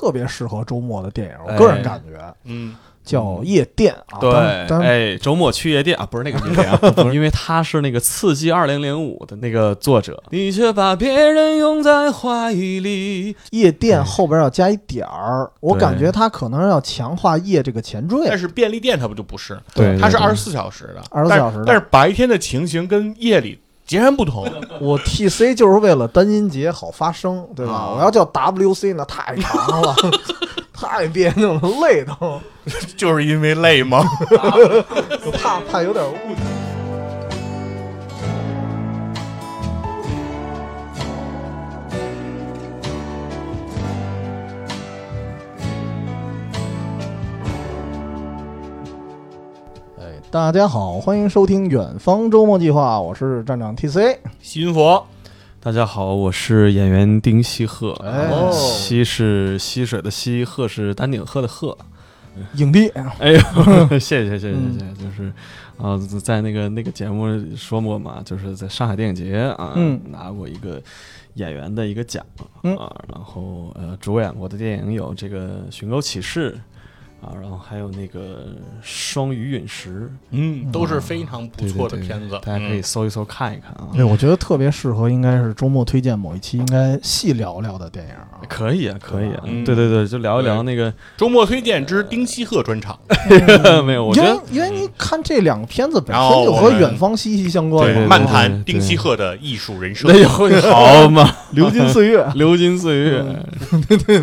特别适合周末的电影，我哎。个人感觉嗯，叫《夜店》啊。对，哎，周末去夜店啊，不是那个夜店啊，不是。因为他是那个《刺激二零零五》的那个作者，你却把别人拥在怀里。夜店后边要加一点儿，我感觉他可能要强化夜这个前缀。但。是便利店它不就不是，对对它是二十四小时的，二十四小时的。但是白天的情形跟夜里截然不同。我 T C 就是为了单音节好发声，对吧？啊我要叫 W C 那太长了，太别扭了，累都，就是因为累吗？怕怕有点误解。大家好，欢迎收听《远方周末计划》，我是站长 T C。新佛，大家好，我是演员丁西鹤，哎。哦西是溪水的溪，鹤是丹顶鹤的鹤。影帝，哎呦，谢谢谢谢谢嗯。谢，就是啊，在那个那个节目说过嘛，就是在上海电影节啊，嗯。拿过一个演员的一个奖嗯。啊，然后呃，主演过的电影有这个《寻狗启事》啊，然后还有那个《双鱼陨石》，嗯，都是非常不错的对对片子，大家可以嗯搜一搜看一看啊。对，我觉得特别适合，应该是周末推荐某一期应该细聊聊的电影啊。可以啊，可以啊，嗯对对对，就聊一聊那个，周末推荐之丁西鹤专场。没有，我觉因为得因为你看这两个片子本身就和远方息息相关漫谈丁西鹤的艺术人生那。有好嘛，流金岁月，流金岁月，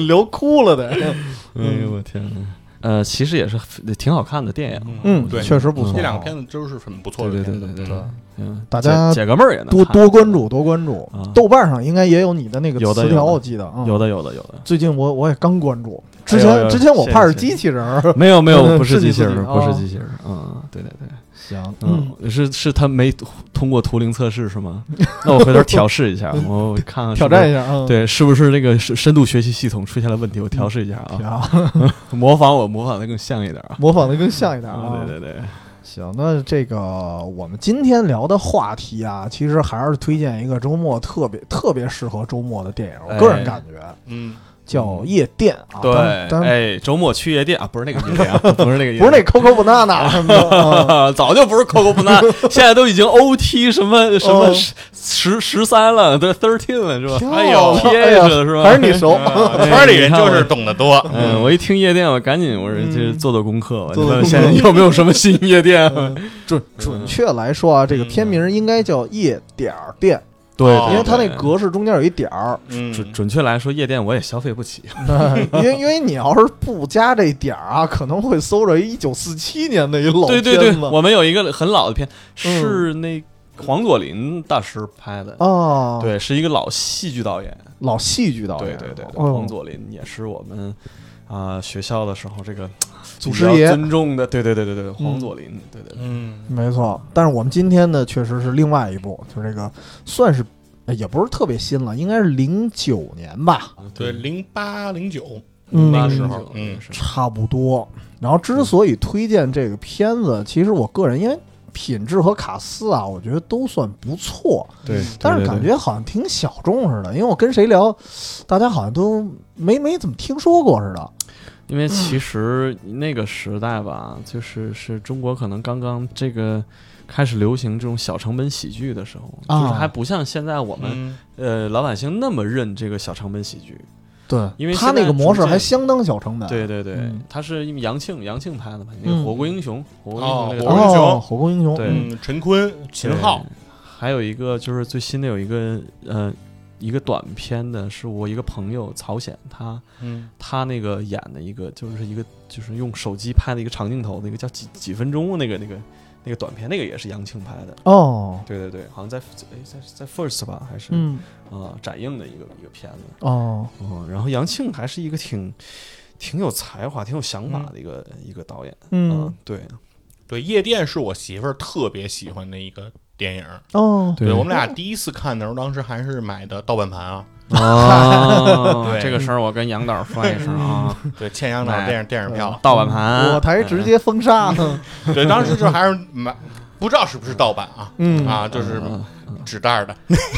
聊哭了的。哎呦我天呐，呃，其实也是挺好看的电影，嗯，对，确实不错。这两个片子都是很不错对的片子。对对对对，嗯，大家解解个闷儿也能多看多关注，多关注啊。豆瓣上应该也有你的那个词条，我记得啊。有的有的有的，最近我我也刚关注，之前之前我怕是机器人儿。没有没有，不是机器人，不是哦机器人，嗯，对对对，行，嗯，嗯，是是他没通过图灵测试是吗？那我回头调试一下，我看看挑战一下啊。，对，是不是那个深深度学习系统出现了问题？我调试一下啊，行，模仿我模仿的更像一点啊。模仿的更像一点啊。啊，对对对，行，那这个我们今天聊的话题啊，其实还是推荐一个周末特别特别适合周末的电影，我个人哎感觉嗯，叫《夜店》啊。对，哎，周末去夜店啊，不是那个夜店啊，不是那个夜店，不是那 Coco Banana 什么的啊。早就不是 Coco Banana，现在都已经 OT 什么什么哦十十三了，对 thirteen 了是吧？漂哎呦亮哎呀是吧？还是你熟。啊圈里人就是懂得多。嗯，我一听夜店，我赶紧我说嗯就是做做功课，做做功课现在有没有什么新夜店？准准确来说啊，这个片名应该叫夜点儿店，对哦因为它那格式中间有一点儿。嗯，准准确来说，夜店我也消费不起。因为因为你要是不加这点儿啊，可能会搜着一九四七年的一老对对对，片子我们有一个很老的片，嗯是那黄佐临大师拍的。哦，，对，是一个老戏剧导演。老戏剧导演，对对对，黄佐临也是我们啊学校的时候这个比祖师爷尊重的。对对对对对，黄佐临，对对对。嗯，没错。但是我们今天呢，确实是另外一部，就是这个算是呃也不是特别新了，应该是零九年吧，对，零八零九嗯那时候，嗯，差不多。然后之所以推荐这个片子，其实我个人因为品质和卡斯啊，我觉得都算不错，对，但是感觉好像挺小众似的。因为我跟谁聊，大家好像都没没怎么听说过似的。因为其实那个时代吧，就是是中国可能刚刚这个开始流行这种小成本喜剧的时候，啊就是还不像现在我们、嗯呃老百姓那么认这个小成本喜剧。对，因为他那个模式还相当小成本。对对对，嗯他是因为杨庆杨庆拍的嘛，那个嗯《火锅英雄》火锅英哦雄那个火锅英雄哦，火锅英雄，对陈坤、秦昊，还有一个就是最新的有一个呃一个短片的，是我一个朋友曹显他嗯。他那个演的一个就是一个就是用手机拍的一个长镜头，那个叫几几分钟那个那个那个短片，那个也是杨庆拍的。哦，对对对，好像在哎在在 First 吧，还是嗯，啊、展映的一个一个片子。哦，哦，然后杨庆还是一个挺挺有才华、挺有想法的一个、一个导演。嗯，对。对，夜店是我媳妇儿特别喜欢的一个电影。哦，对我们俩第一次看的时候，当时还是买的盗版盘啊。哦 对这个事儿我跟杨导说一声啊，对，欠杨导电影电影票。盗版盘，我台直接封杀。对，当时就还是买不知道是不是盗版啊？嗯啊，就是嗯纸袋儿的，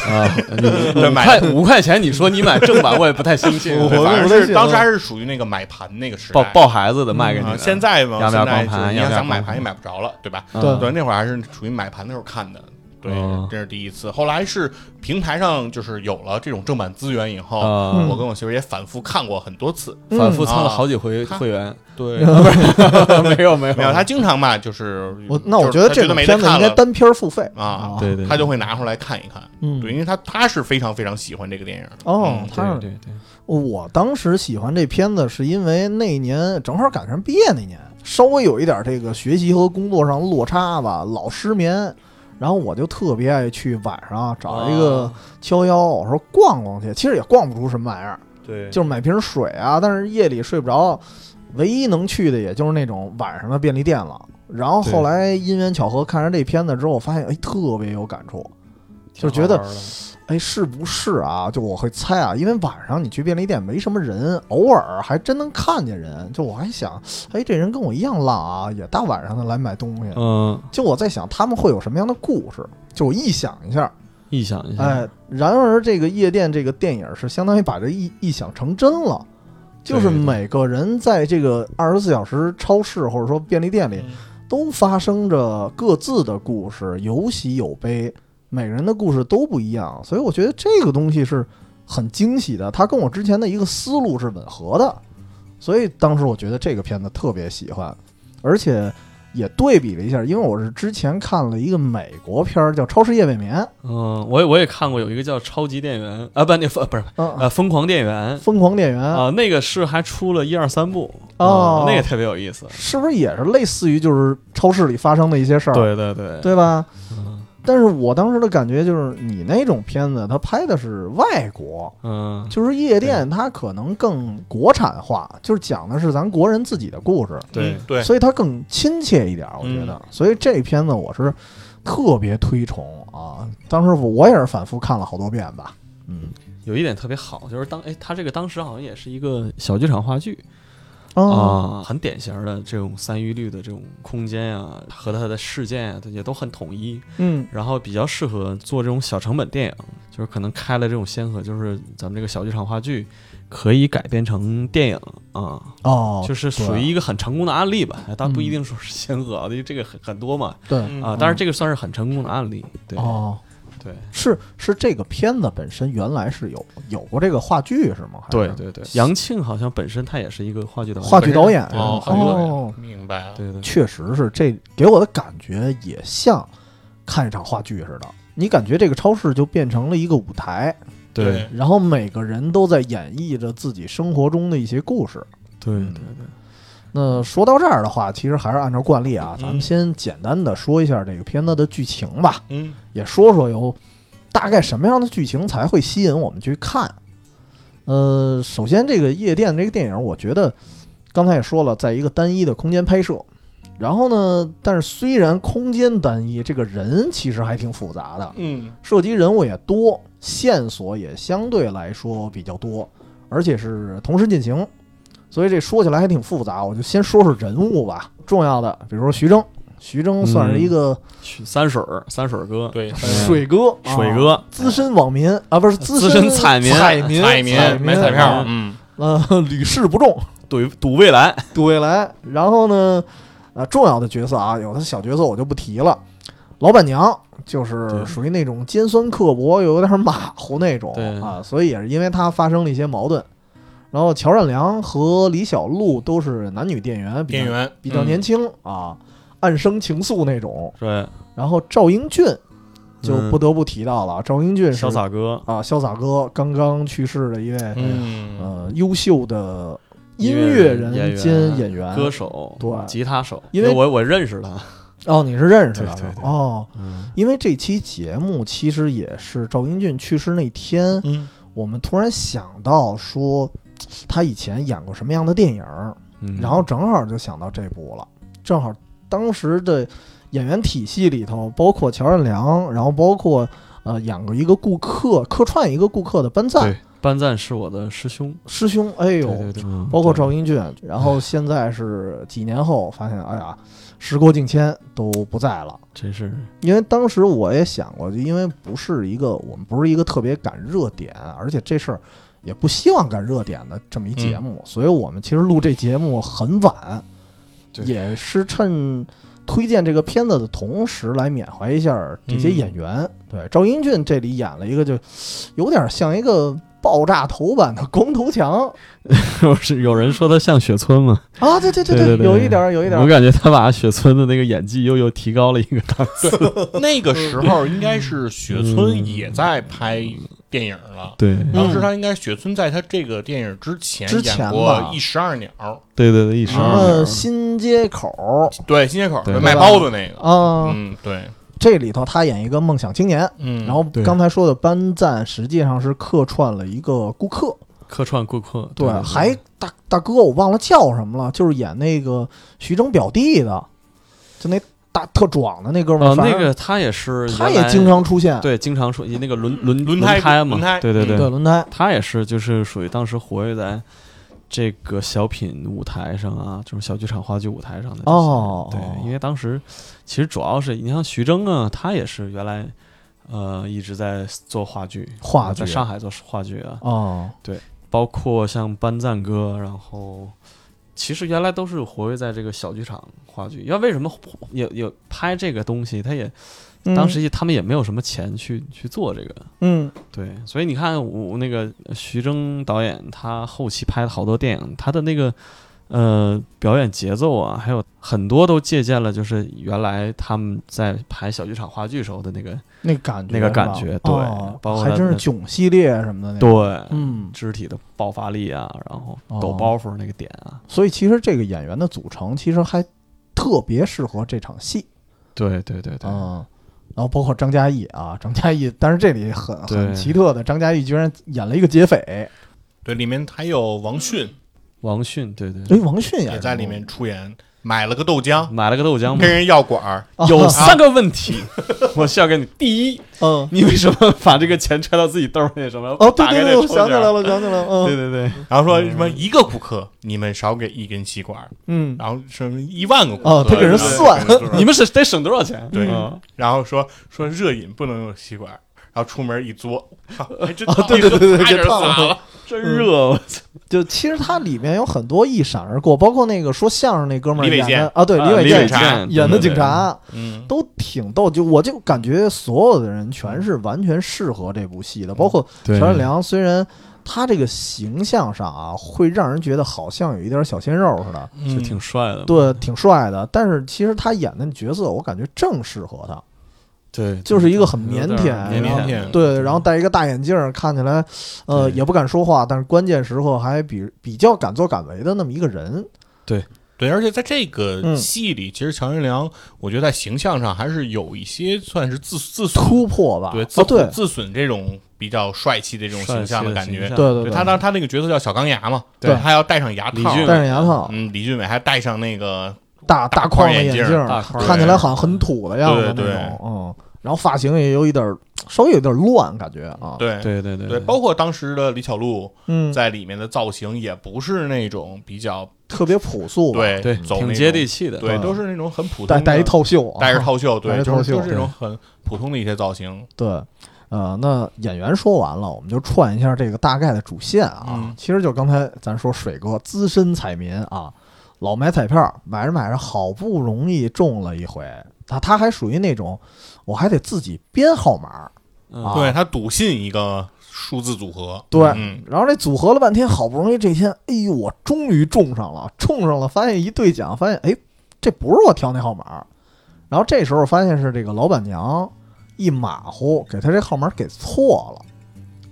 啊，对买五块五块钱，你说你买正版，我也不太相信。反正是当时还是属于那个买盘那个时代。抱抱孩子的卖给你现在嘛，要不要现在你要想买盘也买不着了，对吧？嗯对对，那会儿还是属于买盘的时候看的。对哦，这是第一次。后来是平台上就是有了这种正版资源以后，我跟我媳妇也反复看过很多次。反复嗯参了好几回啊。会员，对，没有没有。没有，他经常嘛，就是我那我觉得这种没得看了片子应该单片付费。啊对对，他就会拿出来看一看。嗯，对，因为他他是非常非常喜欢这个电影。哦嗯，他是。对对对，我当时喜欢这片子，是因为那年正好赶上毕业那年，稍微有一点这个学习和工作上落差吧，老失眠。然后我就特别爱去晚上找一个啊敲腰，我说逛逛去，其实也逛不出什么玩意儿，对，就是买瓶水啊。但是夜里睡不着，唯一能去的也就是那种晚上的便利店了。然后后来因缘巧合看着这片子之后，我发现哎特别有感触，就觉得哎，是不是啊？就我会猜啊，因为晚上你去便利店没什么人，偶尔还真能看见人。就我还想，哎，这人跟我一样浪啊，也大晚上的来买东西。嗯，就我在想，他们会有什么样的故事？就我臆想一下，臆想一下，哎，然而这个夜店这个电影是相当于把这臆臆想成真了，就是每个人在这个二十四小时超市或者说便利店里，都发生着各自的故事，有喜有悲，每个人的故事都不一样，所以我觉得这个东西是很惊喜的，它跟我之前的一个思路是吻合的，所以当时我觉得这个片子特别喜欢，而且也对比了一下，因为我是之前看了一个美国片儿叫《超市夜未眠》，嗯，我也我也看过有一个叫超级电源啊，不，那疯不是嗯，呃疯狂电源疯狂电源啊，那个是还出了一二三部哦啊那个特别有意思，是不是也是类似于就是超市里发生的一些事儿？对对对，对吧？嗯但是我当时的感觉就是，你那种片子，它拍的是外国，嗯，就是夜店，它可能更国产化，就是讲的是咱国人自己的故事，对。嗯对，所以它更亲切一点，我觉得。所以这片子我是特别推崇啊，当时我也是反复看了好多遍吧。嗯。有一点特别好，就是当哎，他这个当时好像也是一个小剧场话剧啊啊，很典型的这种三一律的这种空间啊、和它的事件啊，它也都很统一，嗯。然后比较适合做这种小成本电影，就是可能开了这种先河，就是咱们这个小剧场话剧可以改编成电影啊，哦，就是属于一个很成功的案例吧，但不一定说是先河啊，因为这个很很多嘛。对。嗯啊，但是这个算是很成功的案例，对。哦，对是是这个片子本身原来是有有过这个话剧是吗？还是对对对，杨庆好像本身他也是一个话剧导演，话剧导演哦，明白了。对对确实是这给我的感觉也像看一场话剧似的。你感觉这个超市就变成了一个舞台，对然后每个人都在演绎着自己生活中的一些故事。对对对，那说到这儿的话，其实还是按照惯例啊，嗯咱们先简单的说一下这个片子的剧情吧，嗯也说说有大概什么样的剧情才会吸引我们去看。呃，首先这个夜店这个电影，我觉得刚才也说了，在一个单一的空间拍摄。然后呢，但是虽然空间单一，这个人其实还挺复杂的，嗯涉及人物也多，线索也相对来说比较多，而且是同时进行，所以这说起来还挺复杂。我就先说说人物吧，重要的，比如说徐峥，徐峥算是一个许三水儿三水儿哥，对，水哥，啊水哥，资深网民啊，不是资资深彩民彩民，彩民民买彩票啊，嗯呃，屡试不中，赌赌未来，赌未来。然后呢，呃，重要的角色啊，有的小角色我就不提了。老板娘就是属于那种尖酸刻薄，又有点马虎那种啊，所以也是因为她发生了一些矛盾。然后乔任梁和李小璐都是男女店员，店员比较年嗯。轻啊，暗生情愫那种。对，然后赵英俊就嗯不得不提到了，赵英俊是潇洒哥，啊，潇洒哥刚刚去世的一位、嗯。呃优秀的音乐乐人兼演员。歌手，对吉他手，因为我我认识他，哦，你是认识的对对对。哦，嗯，因为这期节目其实也是赵英俊去世那天，嗯。我们突然想到说他以前演过什么样的电影，嗯。然后正好就想到这部了，正好当时的演员体系里头，包括乔任梁，然后包括呃演过一个顾客客串一个顾客的班赞。对，班赞是我的师兄，师兄，哎呦，对对对，嗯包括赵英俊，然后现在是几年后发现，哎呀，时过境迁都不在了。真是。因为当时我也想过，就因为不是一个我们不是一个特别赶热点，而且这事儿也不希望赶热点的这么一节目，所以我们其实录这节目很晚，也是趁推荐这个片子的同时来缅怀一下这些演员。对，赵英俊这里演了一个就有点像一个爆炸头版的光头强 是有人说他像雪村吗？啊，对对对对对有一点儿有一点我。感觉他把雪村的那个演技又又提高了一个档次。那个时候应该是雪村也在拍电影了。对当时他应该雪村在他这个电影之前之前演过《一石二鸟》，对对对，一十什二么秒新街口对，新街口卖包子那个。啊，嗯，对，这里头他演一个梦想青年，嗯，然后刚才说的班赞实际上是客串了一个顾客，客串顾客，对，对，还大大哥我忘了叫什么了，就是演那个徐峥表弟的，就那大特壮的那哥们儿，呃，那个他也是，他也经常出现，对经常出那个轮轮轮胎胎嘛轮胎，对对嗯对轮胎，他也是就是属于当时活跃在这个小品舞台上啊，这种小剧场话剧舞台上的哦对哦，因为当时其实主要是你像徐峥啊，他也是原来呃一直在做话剧，话剧在上海做话剧啊，哦，对包括像班赞哥，然后其实原来都是活跃在这个小剧场话剧。要为什么也也拍这个东西？他也嗯当时他们也没有什么钱去去做这个，嗯对，所以你看我那个徐峥导演，他后期拍的好多电影，他的那个呃表演节奏啊，还有很多都借鉴了，就是原来他们在排小剧场话剧时候的那个那感觉那个感觉对哦包括还真是囧系列什么的那个，对，嗯，肢体的爆发力啊，然后哦。抖包袱那个点啊，所以其实这个演员的组成其实还特别适合这场戏。对对对对，嗯，然后包括张嘉译啊，张嘉译，但是这里很很奇特的，张嘉译居然演了一个劫匪，对，里面还有王迅王迅，对对，哎，王迅演也在里面出演，买了个豆浆，买了个豆浆跟。人要管儿，有三个问题，我需要给你。第一，嗯，你为什么把这个钱揣到自己兜里？什么？哦，对对对，我想起来了，想起来了，嗯，对对对，然后说什么一个顾客你们少给一根吸管儿，嗯，然后什么一万个顾客，哦他给人算你们是得省多少钱？对嗯然后说说热饮不能用吸管儿，然后出门一嘬，还真啊对对对对差点给烫了，真热，我操！就其实它里面有很多一闪而过，包括那个说相声那哥们儿李伟健。演的啊，对，啊李伟健演的警察嗯，都挺逗，就我就感觉所有的人全是完全适合这部戏的，包括对。陈善良，虽然他这个形象上啊，会让人觉得好像有一点小鲜肉似的，就挺帅的，对，挺帅的，但是其实他演的角色，我感觉正适合他，对，就是一个很腼腆，腼腆对，然后戴一个大眼镜儿，看起来呃也不敢说话，但是关键时刻还比比较敢作敢为的那么一个人。对，对而且在这个嗯戏里，其实乔任梁，我觉得在形象上还是有一些算是自自，突破吧，对，哦自对自损这种比较帅气的这种形象的感觉对对他当他那个角色叫小钢牙嘛，对他要戴上牙套，戴上牙套，嗯，李俊伟还戴上那个大大框的眼镜看起来好像很土的样子那对对。种，嗯，然后发型也有一点儿稍微有点乱，感觉啊，对。对对对对，包括当时的李小璐嗯，在里面的造型也不是那种比较特别朴素，对对，挺接地气的，对，嗯都是那种很普通的戴戴一套袖啊，戴着套袖，对，戴着套袖就是就是这种很普通的一些造型。对，呃，那演员说完了，我们就串一下这个大概的主线啊。嗯。其实就刚才咱说水哥资深彩民啊，老买彩票，买着买着好不容易中了一回，他他还属于那种我还得自己编号码，嗯啊对他笃信一个数字组合，对嗯，然后这组合了半天，好不容易这天，哎呦，我终于中上了，中上了，发现一兑奖，发现哎，这不是我挑那号码，然后这时候发现是这个老板娘一马虎，给他这号码给错了，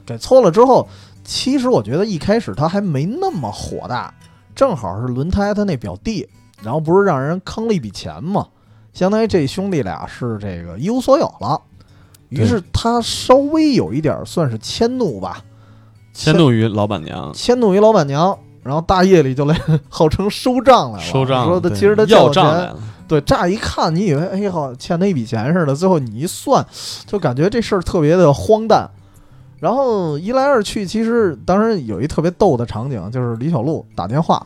给错了之后，其实我觉得一开始他还没那么火大，正好是轮胎他那表弟，然后不是让人坑了一笔钱嘛，相当于这兄弟俩是这个一无所有了。于是他稍微有一点算是迁怒吧，迁怒于老板娘，迁怒于老板娘，然后大夜里就来 号称收账来了，收账，说他其实他要账来了，对，乍一看你以为哎好欠他一笔钱似的，最后你一算，就感觉这事儿特别的荒诞。然后一来二去，其实当时有一特别逗的场景，就是李小璐打电话，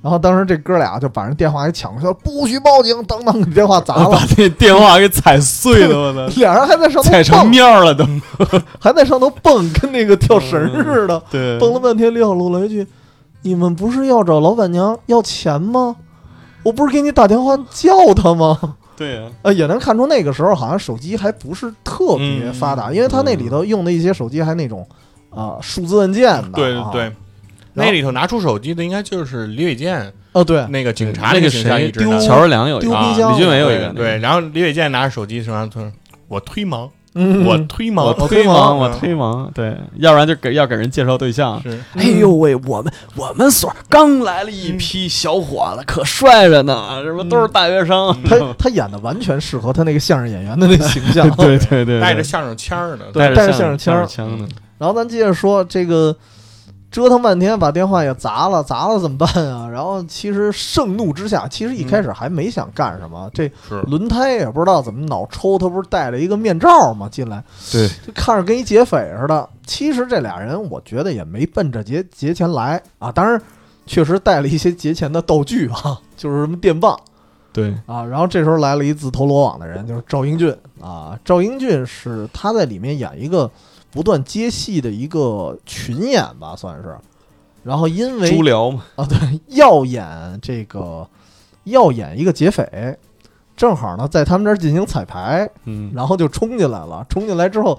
然后当时这哥俩就把人电话给抢过去了，不许报警，当当给电话砸了 把，那电话给踩碎了，我操，俩人还在上头踩成蹦，面儿了都。还在上头蹦，跟那个跳绳似的，对蹦了半天。李小璐来一句：“你们不是要找老板娘要钱吗？我不是给你打电话叫她吗？”对呀，呃，也能看出那个时候好像手机还不是特别发达，因为他那里头用的一些手机还那种啊、数字按键对对。对，那里头拿出手机的应该就是李伟健哦对，那个警察那个谁一直拿乔任梁有一个，李俊伟有一个，对对，然后李伟健拿着手机说：“他说我推盲，嗯，我推盲，我推盲，我推盲，对，要不然就给要给人介绍对象。是哎呦喂，我们我们所刚来了一批小伙子，可帅着呢，什么都是大学生。他他演的完全适合他那个相声演员的那形象。对对对，带着相声腔儿的，对带着相声腔儿腔的，然后咱接着说这个。折腾半天，把电话也砸了，砸了怎么办啊？然后其实盛怒之下，其实一开始还没想干什么，这轮胎也不知道怎么脑抽，他不是戴了一个面罩吗？进来对，就看着跟一劫匪似的。其实这俩人，我觉得也没奔着劫劫钱来啊。当然，确实带了一些劫钱的道具啊，就是什么电棒对，啊。然后这时候来了一自投罗网的人，就是赵英俊啊。赵英俊是他在里面演一个不断接戏的一个群演吧，算是。然后因为猪寮嘛，啊，对，要演这个要演一个劫匪，正好呢在他们这儿进行彩排，嗯，然后就冲进来了。冲进来之后，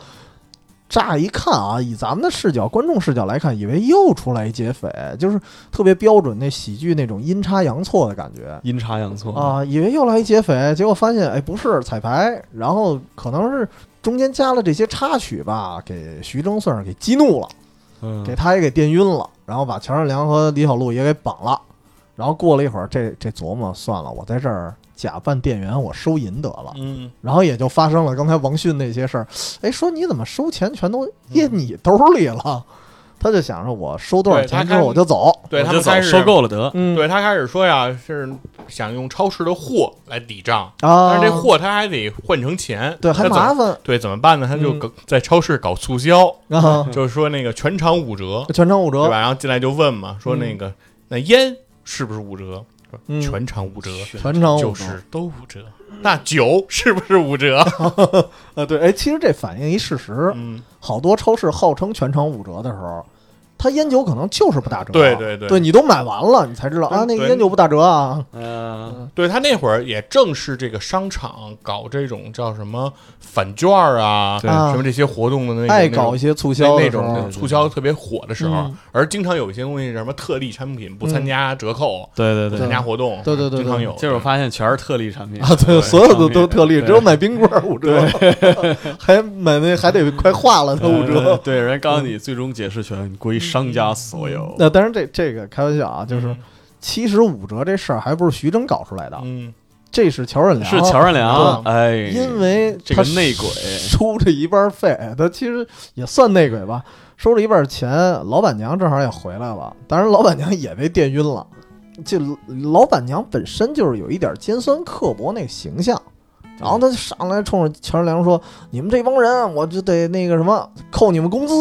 乍一看啊，以咱们的视角、观众视角来看，以为又出来一劫匪，就是特别标准那喜剧那种阴差阳错的感觉。阴差阳错，啊，以为又来一劫匪，结果发现哎不是彩排，然后可能是中间加了这些插曲吧，给徐峥算是给激怒了。嗯，给他也给电晕了，然后把乔任梁和李小璐也给绑了。然后过了一会儿，这这琢磨算了，我在这儿假扮店员，我收银得了。嗯，然后也就发生了刚才王迅那些事儿。哎，说你怎么收钱全都掖你兜里了？他就想着我收多少钱之后我就走。对他就始收购了得，嗯，对他开始说呀，是想用超市的货来抵账，啊，但是这货他还得换成钱，对还麻烦对，怎么办呢？他就嗯搞在超市搞促销，啊，就是说那个全场五折，全场五折。对吧？然后进来就问嘛，说那个那烟是不是五折？全场五折，全场五折就是都五折。那酒是不是五折？啊，对，哎，其实这反映一事实，嗯，好多超市号称全场五折的时候，它烟酒可能就是不打折。对对对。对你都买完了，你才知道啊，那个烟酒不打折啊。嗯，对他那会儿也正是这个商场搞这种叫什么返券儿啊，对。什么这些活动的那个爱搞一些促销那种促销特别火的时候嗯，而经常有一些东西什么特例产品不参加折扣、不对对对。参加活动，对对对对。经常有。结果发现全是特例产品。啊，对，所有的都特例，只有买冰棍儿五折，还买那还得快化了的五折。对，人告诉你最终解释权归商家所有。那当然这这个开玩笑啊，就是嗯。其实五折这事儿还不是徐峥搞出来的，嗯，这是乔任梁，是乔任梁，对哎，因为这个他内鬼。收了一半费，他其实也算内鬼吧，收了一半钱，老板娘正好也回来了，当然老板娘也被电晕了。这老板娘本身就是有一点尖酸刻薄那个形象，然后他就上来冲着乔任梁说：“你们这帮人，我就得那个什么扣你们工资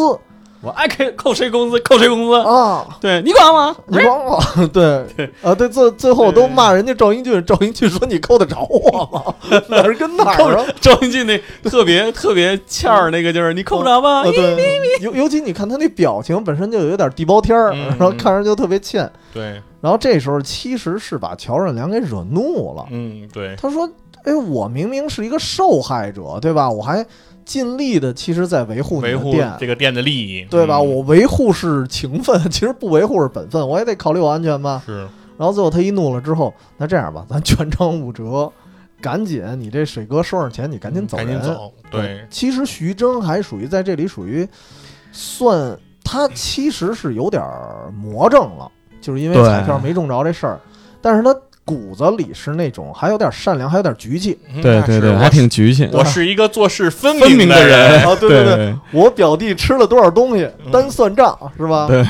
我爱扣扣谁工资扣谁工资，啊！对你管我？你管我？对啊，对，最最后都骂人家赵英俊，赵英俊说你扣得着我吗？哪儿跟哪儿啊？赵英俊那特别 特别欠儿那个就是你扣不着吗啊，？对，尤尤其你看他那表情本身就有点地包天儿，嗯然后看着就特别欠。对，然后这时候其实是把乔任梁给惹怒了。嗯，对，他说：“哎，我明明是一个受害者，对吧？我还尽力的，其实在维护你维护店，这个店的利益，对吧？嗯。我维护是情分，其实不维护是本分，我也得考虑我安全吧。是。然后最后他一怒了之后，那这样吧，咱全场五折，赶紧你这水哥收上钱，你赶紧走人。赶紧走，对，其实徐峥还属于在这里属于算他其实是有点魔怔了，就是因为彩票没中着这事儿，但是他骨子里是那种还有点善良，还有点局气。嗯对对对，我挺局气。我是一个做事分分明的的人啊，对对对，我表弟吃了多少东西，嗯单算账是吧？对。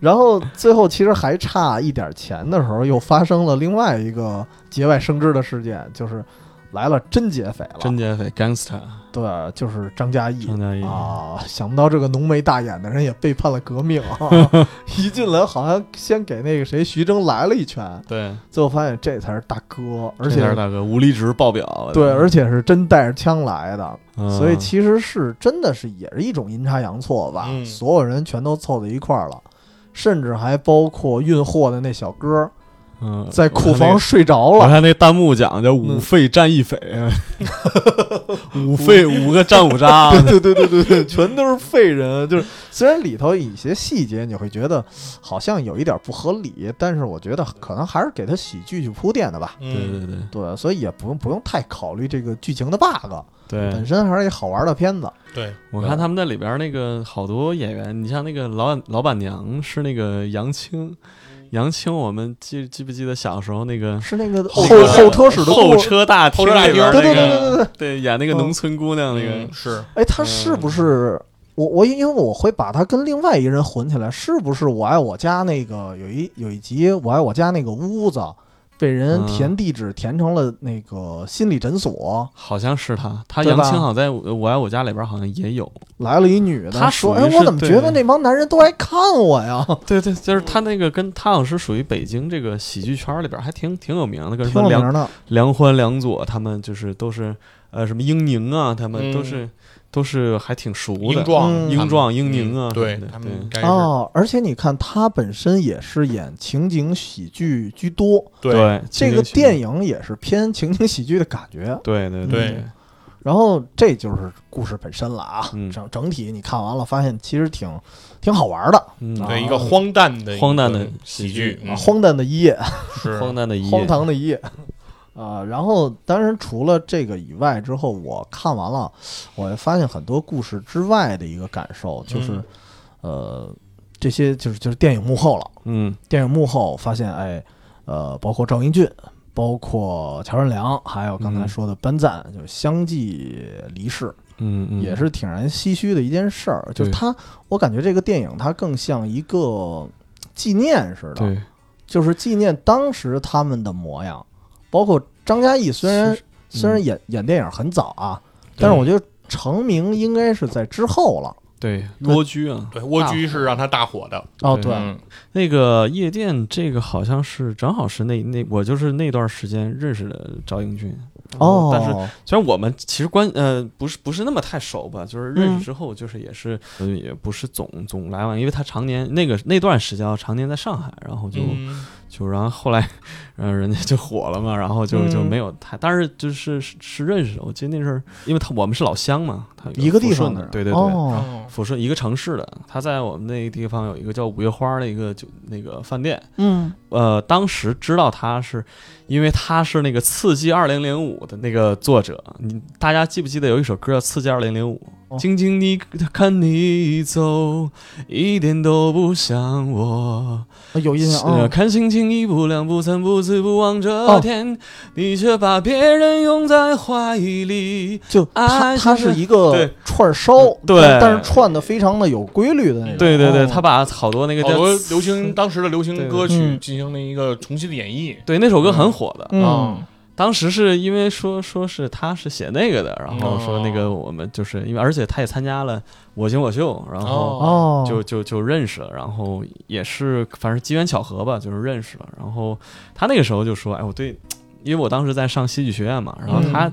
然后最后其实还差一点钱的时候，又发生了另外一个节外生枝的事件，就是来了真劫匪了，真劫匪 gangster 对，就是张嘉译。张嘉译啊，想不到这个浓眉大眼的人也背叛了革命啊！一进来好像先给那个谁徐峥来了一拳，对，最后发现这才是大哥，而且这才是大哥无离职爆表，对，而且是真带着枪来的，嗯所以其实是真的是也是一种阴差阳错吧，嗯所有人全都凑在一块儿了，甚至还包括运货的那小哥嗯在库房睡着了。我看那弹幕讲叫五废战一匪，五废五个战五渣，对对对对对，全都是废人。就是虽然里头一些细节你会觉得好像有一点不合理，但是我觉得可能还是给他喜剧去铺垫的吧。对嗯对对对，所以也不用不用太考虑这个剧情的 bug，对本，身还是一个好玩的片子。对，我看他们在里边那个好多演员，你像那个老老板娘是那个杨青，杨青，我们记记不记得小时候那个是那个后后车室的后车大厅里边那对对对对个对对。对演那个农村姑娘那个嗯，是哎，他是不是我我因为我会把他跟另外一人混起来，是不是我爱我家那个有一有一集我爱我家那个屋子被人嗯填地址填成了那个心理诊所，好像是他，他杨青好像在我我爱我家里边好像也有，来了一女的，他说：“属于哎，我怎么觉得那帮男人都爱看我呀？对对，就是他那个跟他好像是属于北京这个喜剧圈里边还挺挺有名的，跟什么梁。梁欢、梁左他们就是都是呃什么英宁啊，他们都嗯是、都是还挺熟的，英壮嗯。英壮、英宁啊，嗯对他们哦，而且你看，他本身也是演情景喜剧居多，对对这个电影，也是偏情景喜剧的感觉。对对对。然后这就是故事本身了啊，嗯。整整体你看完了，发现其实挺挺好玩的，嗯，啊。对一个荒诞的荒诞的喜喜剧荒诞的一夜，是。荒诞的一夜。荒唐的一夜。啊，然后当然除了这个以外，之后我看完了，我发现很多故事之外的一个感受，就是，嗯呃，这些就是就是电影幕后了。嗯电影幕后发现，哎，呃，包括赵英俊，包括乔任梁，还有刚才嗯说的班赞，就相继离世，嗯嗯，也是挺让人唏嘘的一件事儿。就是他，我感觉这个电影它更像一个纪念似的，就是纪念当时他们的模样。包括张嘉译，虽然虽然嗯。演演电影很早啊，但是我觉得成名应该是在之后了。对蜗居啊，对蜗居是让他大火的，哦，对那个夜店这个好像是正好是那那我就是那段时间认识的赵英俊，哦，但是虽然我们其实关呃不是不是那么太熟吧，就是认嗯。识之后就是也是、呃也不是总总来往，因为他常年那个那段时间啊常年在上海，然后就、嗯。就然后后来呃人家就火了嘛，然后就就嗯没有太，但是就是是是认识的，我记得那阵儿因为他我们是老乡嘛，他一个地抚顺方的，对对对。哦，哦抚顺一个城市的，他在我们那个地方有一个叫五月花的一个酒那个饭店，嗯，呃，当时知道他是，因为他是那个《刺激二零零五》的那个作者。你大家记不记得有一首歌叫《刺激二零零五》？哦静静地看你走，一点都不像我。有印象。看心情一步两步三步四不望着哦。天，你却把别人拥在怀里。就它爱它是是一个串烧，对。但但是串的非常的有规律的那种。对对对，哦他把好多那个好多流行当时的流行歌曲嗯。进行了一个重新的演绎，对那首歌很火的。嗯。啊当时是因为说说是他是写那个的，然后说那哦个我们就是因为而且他也参加了我行我秀，然后哦，就就就认识了，然后也是反正机缘巧合吧，就是认识了。然后他那个时候就说：“哎，我对，因为我当时在上戏剧学院嘛，然后他、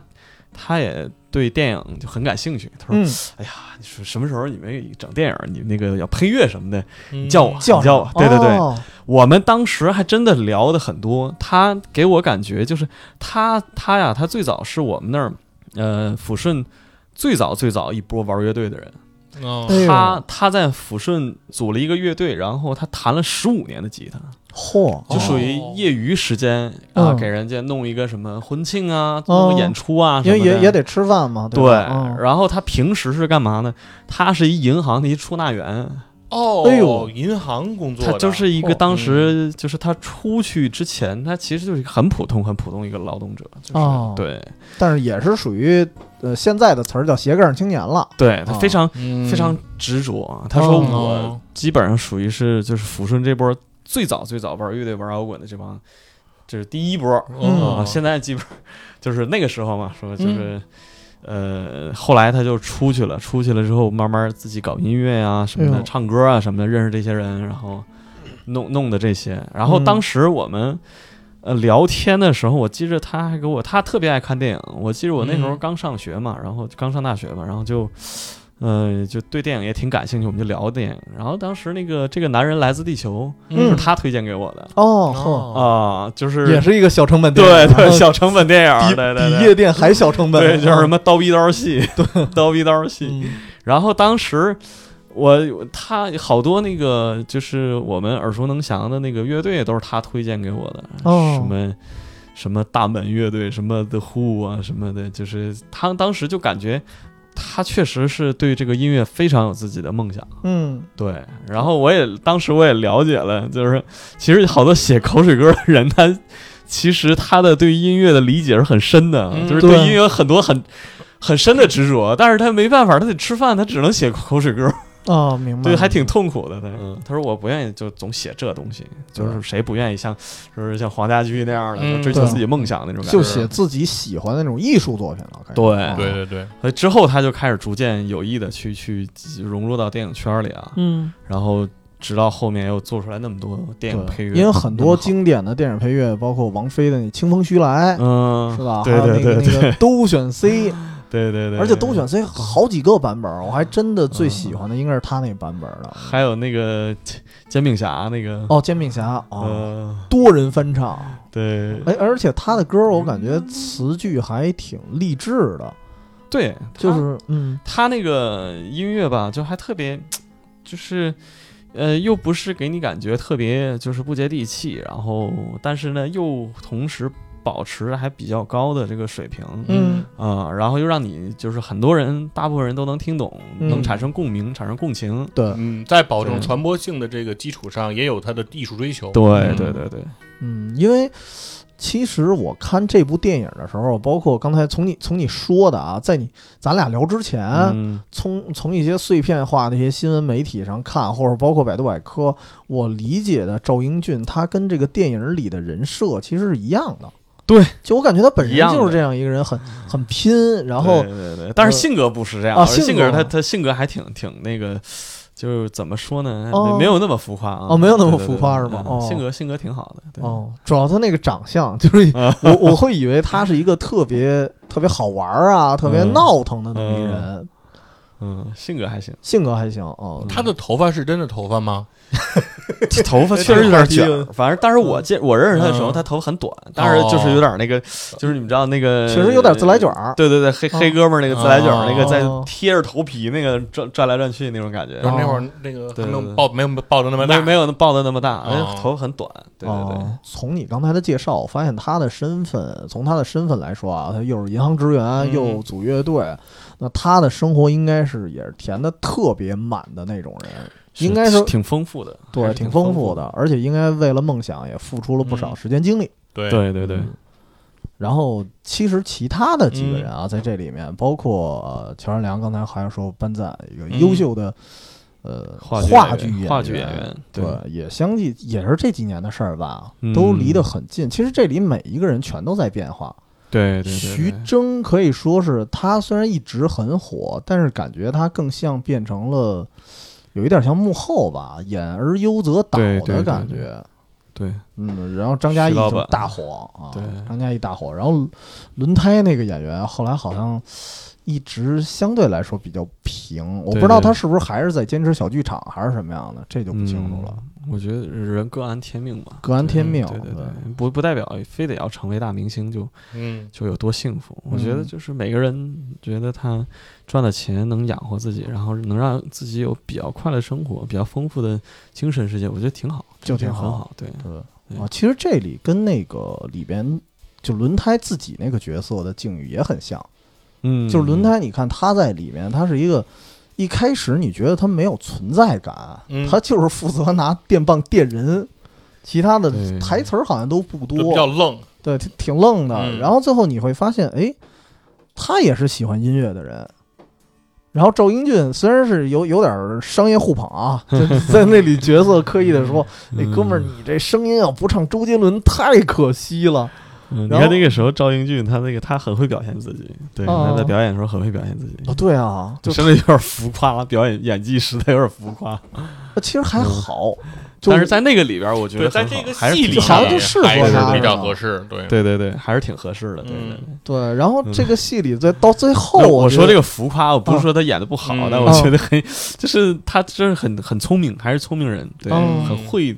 他也对电影就很感兴趣。他说：‘嗯，哎呀，你说什么时候你们整电影，你那个要配乐什么的，嗯你叫我叫你叫我。’对对对，哦。我们当时还真的聊的很多，他给我感觉就是他他呀，他最早是我们那儿呃抚顺最早最早一波玩乐队的人，哦。他他在抚顺组了一个乐队，然后他弹了十五年的吉他，嚯，就属于业余时间啊，嗯给人家弄一个什么婚庆啊，哦。弄个演出啊因为，也也得吃饭嘛，对。然后他平时是干嘛呢？他是一银行的一出纳员，哦，哎呦。银行工作他，就是一个当时就是他出去之前，他其实就是一个很普通很普通一个劳动者，就是、哦。对。但是也是属于呃现在的词儿叫斜杠青年了。对，他哦非常、嗯。非常执着啊。他说哦。我基本上属于是就是抚顺这波最早最早玩乐队玩摇滚的这帮这是第一波现在基本就是那个时候嘛，说就是。呃，后来他就出去了，出去了之后，慢慢自己搞音乐啊什么的，哎唱歌啊什么的，认识这些人，然后弄弄的这些。然后嗯当时我们呃聊天的时候，我记着他还给我，他特别爱看电影。我记着我那时候嗯刚上学嘛，然后刚上大学嘛，然后就呃就对电影也挺感兴趣，我们就聊电影。然后当时那个这个男人来自地球嗯是他推荐给我的哦啊，就是也是一个小成本电对影，对小成本电影，比对对对比夜店还小成本，对，就是什么 刀逼刀戏，对，刀逼刀戏。嗯然后当时我他好多那个就是我们耳熟能详的那个乐队都是他推荐给我的，哦什么什么大门乐队，什么 The Who 啊什么的，就是他当时就感觉他确实是对这个音乐非常有自己的梦想。嗯。对，然后我也当时我也了解了，就是其实好多写口水歌的人，他其实他的对音乐的理解是很深的，嗯就是对对。音乐有很多很很深的执着，但是他没办法，他得吃饭，他只能写口水歌，啊，明白，对，还挺痛苦的。他嗯，他说我不愿意就总写这东西，就是谁不愿意像就是像黄家驹那样的，嗯就追求自己梦想那种感觉。就写自己喜欢的那种艺术作品了，开始对啊对对对，所以之后他就开始逐渐有意的去去融入到电影圈里啊，嗯，然后直到后面又做出来那么多电影配乐，因为很多经典的电影配乐，包括王菲的那《清风徐来》，嗯，是吧？对对还有那个对那个都选 C，对对对，而且都选 C 好几个版本，我还真的最喜欢的应该是他那版本的。还有那个煎饼侠那个，哦，煎饼侠啊，呃，多人翻唱，对。哎，而且他的歌我感觉词句还挺励志的，对，就是嗯。他那个音乐吧，就还特别，就是。呃，又不是给你感觉特别就是不接地气，然后但是呢，又同时保持还比较高的这个水平，嗯啊、然后又让你就是很多人，大部分人都能听懂，嗯能产生共鸣，产生共情。对，嗯，在保证传播性的这个基础上，也有它的艺术追求。对嗯对对对，嗯，因为其实我看这部电影的时候，包括刚才从你从你说的啊，在你咱俩聊之前，嗯从从一些碎片化的一些新闻媒体上看，或者包括百度百科，我理解的赵英俊他跟这个电影里的人设其实是一样的。对，就我感觉他本身就是这样一个人，很很拼，然后对对对，但是性格不是这样，啊性格他他性格还挺挺那个，就是怎么说呢，哦没没有那么浮夸啊，哦没有那么浮夸是吗性格性格挺好的，对，哦，主要他那个长相，就是啊我我会以为他是一个特别特别好玩啊，特别嗯闹腾的那么一人，嗯，性格还行，性格还行哦。他的头发是真的头发吗？这 头发确实有点卷反正当时我见我认识他的时候，嗯。他头发很短，但是就是有点那个，就是你们知道那个，确实有点自来卷儿。对对对，黑黑哥们儿那个自来卷儿，哦。那个在贴着头皮那个转转来转去那种感觉。就是，那会儿那个还没有抱没有抱的那么大，没没有抱的那么大，头发很短，对对对。哦，从你刚才的介绍，我发现他的身份，从他的身份来说啊，他又是银行职员，嗯。又组乐队，那他的生活应该是也是填的特别满的那种人，应该是挺丰富的，对，挺丰富的，，而且应该为了梦想也付出了不少嗯。时间精力。对对对对，嗯。然后其实其他的几个嗯人啊，在这里面，包括呃乔任梁，刚才还说班赞一个嗯优秀的。呃，话话剧剧演员。话剧演演员对对，也相继也是这几年的事儿吧，嗯。都离得很近。其实这里每一个人全都在变化。对对对，徐峥可以说是他虽然一直很火，但是感觉他更像变成了有一点像幕后吧，演而优则导的对对对对。感觉。对。嗯，然后张嘉译大火啊，对。张嘉译大火，然后轮胎那个演员后来好像一直相对来说比较平，我不知道他是不是还是在坚持小剧场还是什么样的，这就不清楚了。嗯我觉得人各安天命吧，各安天命，对对对，不不代表非得要成为大明星就嗯。就有多幸福。我觉得嗯就是每个人觉得他赚的钱能养活自己，然后能让自己有比较快乐生活、比较丰富的精神世界，我觉得挺好，就挺好。很好。对，对。对。啊，其实这里跟那个里边就轮胎自己那个角色的境遇也很像，嗯，就是轮胎，你看他在里面，他是一个一开始你觉得他没有存在感，嗯他就是负责拿电棒电人，其他的台词儿好像都不多比较，愣，对，挺挺愣的。嗯然后最后你会发现，哎，他也是喜欢音乐的人。然后赵英俊虽然是有有点商业互捧啊，在那里角色刻意的说：“那嗯哥们儿，你这声音要不唱周杰伦太可惜了。嗯，你看那个时候赵英俊，他那个他很会表现自己，对，哦他在表演的时候很会表现自己”，啊，对啊，就甚至有点浮夸，表演演技实在有点浮夸。其实还好，就但是在那个里边，我觉，得在这个戏里好像就适合还是他比较合适，对对对对，还是挺合适的。对对嗯对。对。然后嗯这个戏里在到最后，我说这个个浮夸，我不是说他演的不好，嗯但我觉得很，就是他真是很很聪明，还是聪明人，对，嗯很会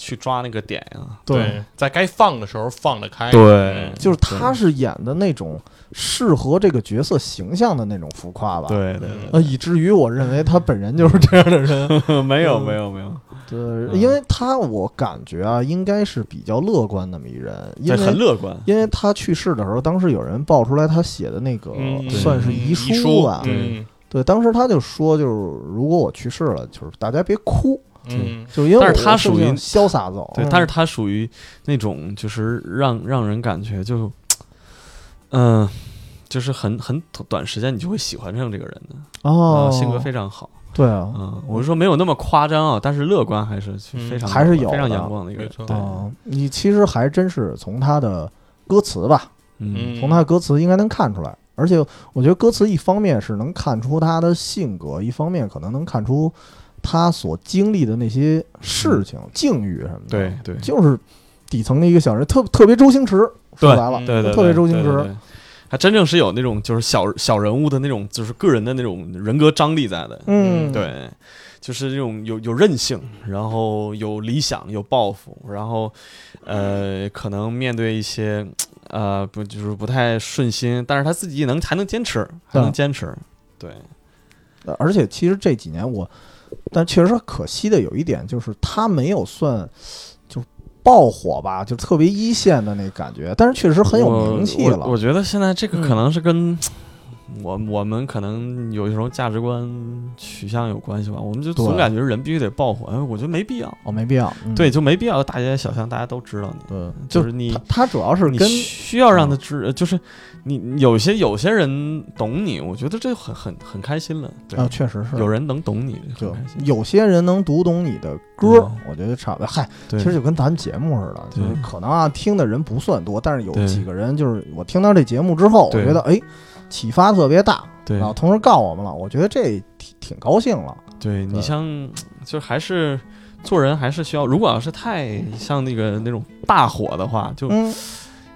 去抓那个点啊。对，在该放的时候放得开，对嗯就是他是演的那种适合这个角色形象的那种浮夸吧。。对对呃，以至于我认为他本人就是这样的人。对，没有嗯没有没有，对，因为他我感觉啊，应该是比较乐观那么一人，因为，很为乐观。因为他去世的时候，当时有人爆出来他写的那个嗯算是遗书吧。嗯对，当时他就说，就是如果我去世了，就是大家别哭，嗯就因为但是他属于潇洒走。对，嗯但是他属于那种就是让让人感觉就，嗯、就是很很短时间你就会喜欢上这个人的，哦呃，，性格非常好。对啊，嗯，我是说没有那么夸张啊，但是乐观还是嗯非常还是有非常阳光的一个人对，哦，你其实还真是从他的歌词吧，嗯从他的歌词应该能看出来。而且我觉得歌词一方面是能看出他的性格，一方面可能能看出他所经历的那些事情、境遇什么的。对对就是底层的一个小人，特特别周星驰。说白了，嗯对对，特别周星驰。对对对还真正是有那种就是小小人物的那种，就是个人的那种人格张力在的。嗯，对，就是这种有有韧性，然后有理想，有抱负，然后呃，可能面对一些呃不就是不太顺心，但是他自己能还能坚持，还能坚持。对，呃而且其实这几年我，但确实可惜的有一点就是他没有算就爆火吧，就特别一线的那感觉，但是确实很有名气了。我我觉得现在这个嗯可能是跟。我我们可能有时候价值观取向有关系吧，我们就总感觉人必须得爆火，哎，我觉得没必要，哦，没必要。嗯。对，，就没必要大街小巷大家都知道你，对，就是你他他主要是你跟需要让他知，就是你你有些有些人懂你，我觉得这很很很开心了。对，啊，确实是。有人能懂你，就很开心。有些人能读懂你的歌嗯，我觉得差不多。嗨，其实就跟咱们节目似的，就是可能啊听的人不算多，但是有几个人就是我听到这节目之后，我觉得哎启发特别大，对然后同时告我们了，我觉得这挺挺高兴了。对你像就还是做人还是需要，如果要是太像那个那种大火的话，就嗯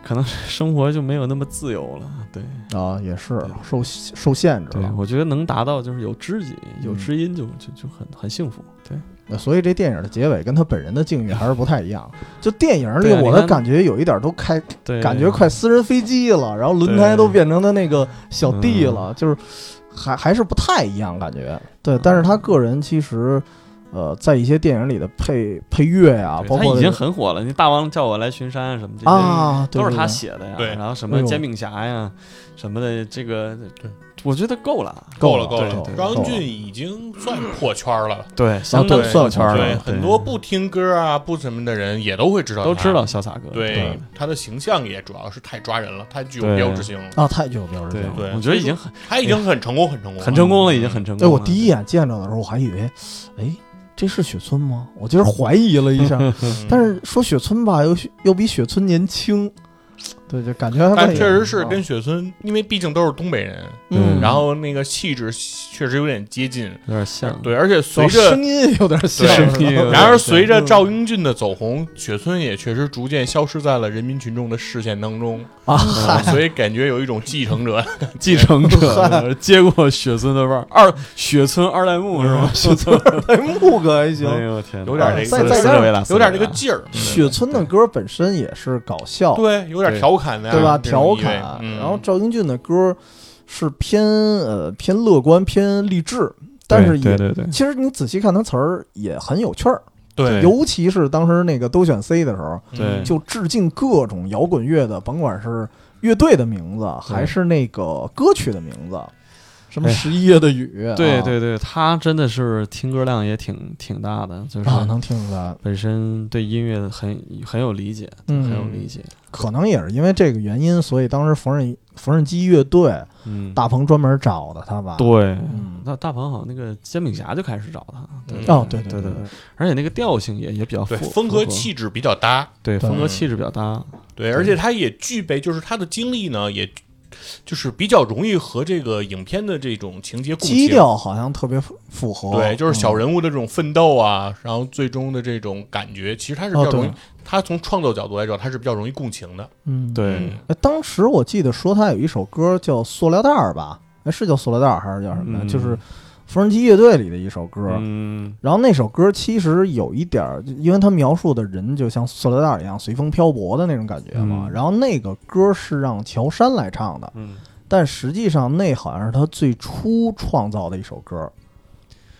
可能生活就没有那么自由了。对啊，也是受受限制对了，。我觉得能达到就是有知己有嗯知音就就就很很幸福。对，那所以这电影的结尾跟他本人的境遇还是不太一样。就电影里我的感觉有一点都开，对，感觉快私人飞机了，然后轮胎都变成他那个小弟了，嗯就是还还是不太一样感觉。对，但是他个人其实。呃，在一些电影里的配配乐呀、包括他已经很火了。你大王叫我来巡山啊什么这些啊，都是他写的呀。对然后什么煎饼侠呀，什么的，这个对，我觉得够了。够了够了对，张俊已经算破圈了。对，相当对破圈对，了。很多不听歌啊、不什么的人也都会知道，都知道。潇洒哥。对对他的形象也主要是太抓人了，太具有标志性了。啊，太具有标志性了。对我觉得已经很他已经很成功，很成功了，很成功了，已经很成功了。我第一眼见着的时候，我还以为，哎，这是雪村吗？我今儿怀疑了一下，嗯但是说雪村吧，又又比雪村年轻，对，就感觉还不一样但确实是跟雪村，因为毕竟都是东北人，嗯，然后那个气质确实有点接近。有点像。对，而且随哦着声音有点像，然而，随着嗯赵英俊的走红，雪村也确实逐渐消失在了人民群众的视线当中，啊，啊所以感觉有一种继承者。继承者 接过雪村的味儿，二雪村二代目是吗？雪村，二代目哥还行。哎呦天，有点那个有点那个劲儿，雪村的歌本身也是搞笑，对，有点对调侃的呀，对吧？调侃。嗯。然后赵英俊的歌是偏呃偏乐观、偏励志，但是也对对对。其实你仔细看他词儿也很有趣儿，对。尤其是当时那个都选 C 的时候，对。嗯就致敬各种摇滚乐的，甭管是乐队的名字还是那个歌曲的名字，什么十一月的雨，啊。对对对，他真的是听歌量也挺挺大的，就是啊，能听出来，本身对音乐很很有理解，嗯。很有理解。可能也是因为这个原因，所以当时缝纫缝纫机乐队嗯，大鹏专门找的他吧？，对，嗯，那大鹏好像那个煎饼侠就开始找他，哦，对对对对对，而且那个调性也也比较对，符风格气质比较搭，对对。风格嗯气质比较搭，对，而且他也具备，就是他的经历呢，也就是比较容易和这个影片的这种情节共情。基调好像特别符符合，对，就是小嗯人物的这种奋斗啊，然后最终的这种感觉，其实他是比哦较容易哦，他从创作角度来讲，他是比较容易共情的。嗯，对当时我记得说他有一首歌叫《塑料袋儿》吧？哎，是叫塑料袋儿还是叫什么就是缝纫机乐队里的一首歌。嗯然后那首歌其实有一点儿，因为他描述的人就像塑料袋儿一样随风漂泊的那种感觉嘛。嗯然后那个歌是让乔杉来唱的，嗯，但实际上那好像是他最初创造的一首歌。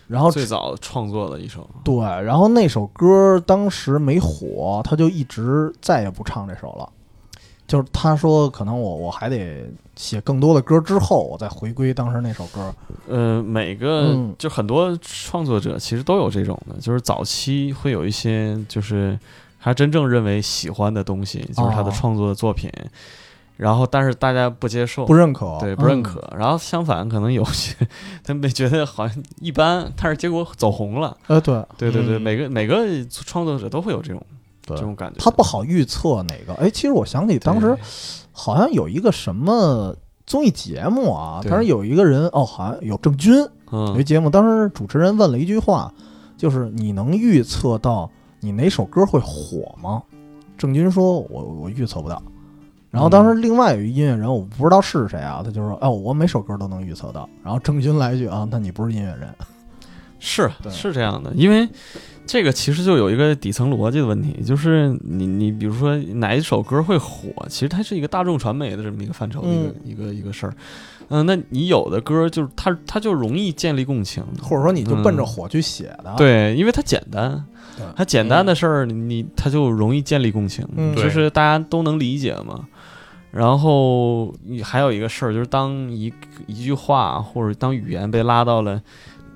然后最早创作的一首，对，然后那首歌当时没火，他就一直再也不唱这首了。就是他说，可能我我还得写更多的歌之后，我再回归当时那首歌。呃，每个嗯。就很多创作者其实都有这种的，就是早期会有一些就是他真正认为喜欢的东西，就是他的哦创作的作品，然后但是大家不接受，不认可，对不认嗯。可，然后相反可能有些他们觉得好像一般，但是结果走红了，呃，对，对对对，嗯。每个每个创作者都会有这种对这种感觉，他不好预测哪个。哎，其实我想起当时好像有一个什么综艺节目啊，对当时有一个人哦，好像有郑钧有一嗯节目，当时主持人问了一句话，就是你能预测到你哪首歌会火吗？郑钧说：“我我预测不到。”然后当时另外有一音乐人，我不知道是谁啊，他就说：“哦，我每首歌都能预测到。”然后郑钧来一句：“啊，那你不是音乐人。是对是这样的，因为这个其实就有一个底层逻辑的问题，就是你你比如说哪一首歌会火，其实它是一个大众传媒的这么一个范畴，的一个一个一个事儿。嗯、那你有的歌就是它它就容易建立共情，”或者说你就奔着火去写的。，对，因为它简单，它简单的事儿你它就容易建立共情，嗯对。就是大家都能理解嘛。然后你还有一个事儿，就是当一一句话或者当语言被拉到了，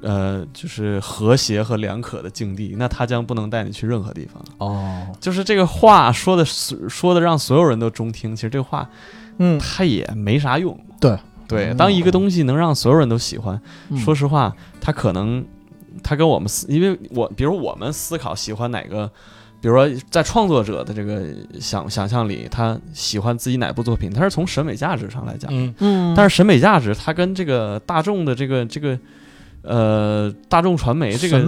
呃，就是和谐和良可的境地，那他将不能带你去任何地方。哦，就是这个话说的说的让所有人都中听，其实这个话嗯，它也没啥用。对对，嗯当一个东西能让所有人都喜欢，嗯说实话，它可能它跟我们思，因为我比如我们思考喜欢哪个。比如说，在创作者的这个想想象里，他喜欢自己哪部作品，他是从审美价值上来讲。嗯，嗯，但是审美价值，它跟这个大众的这个这个呃大众传媒这个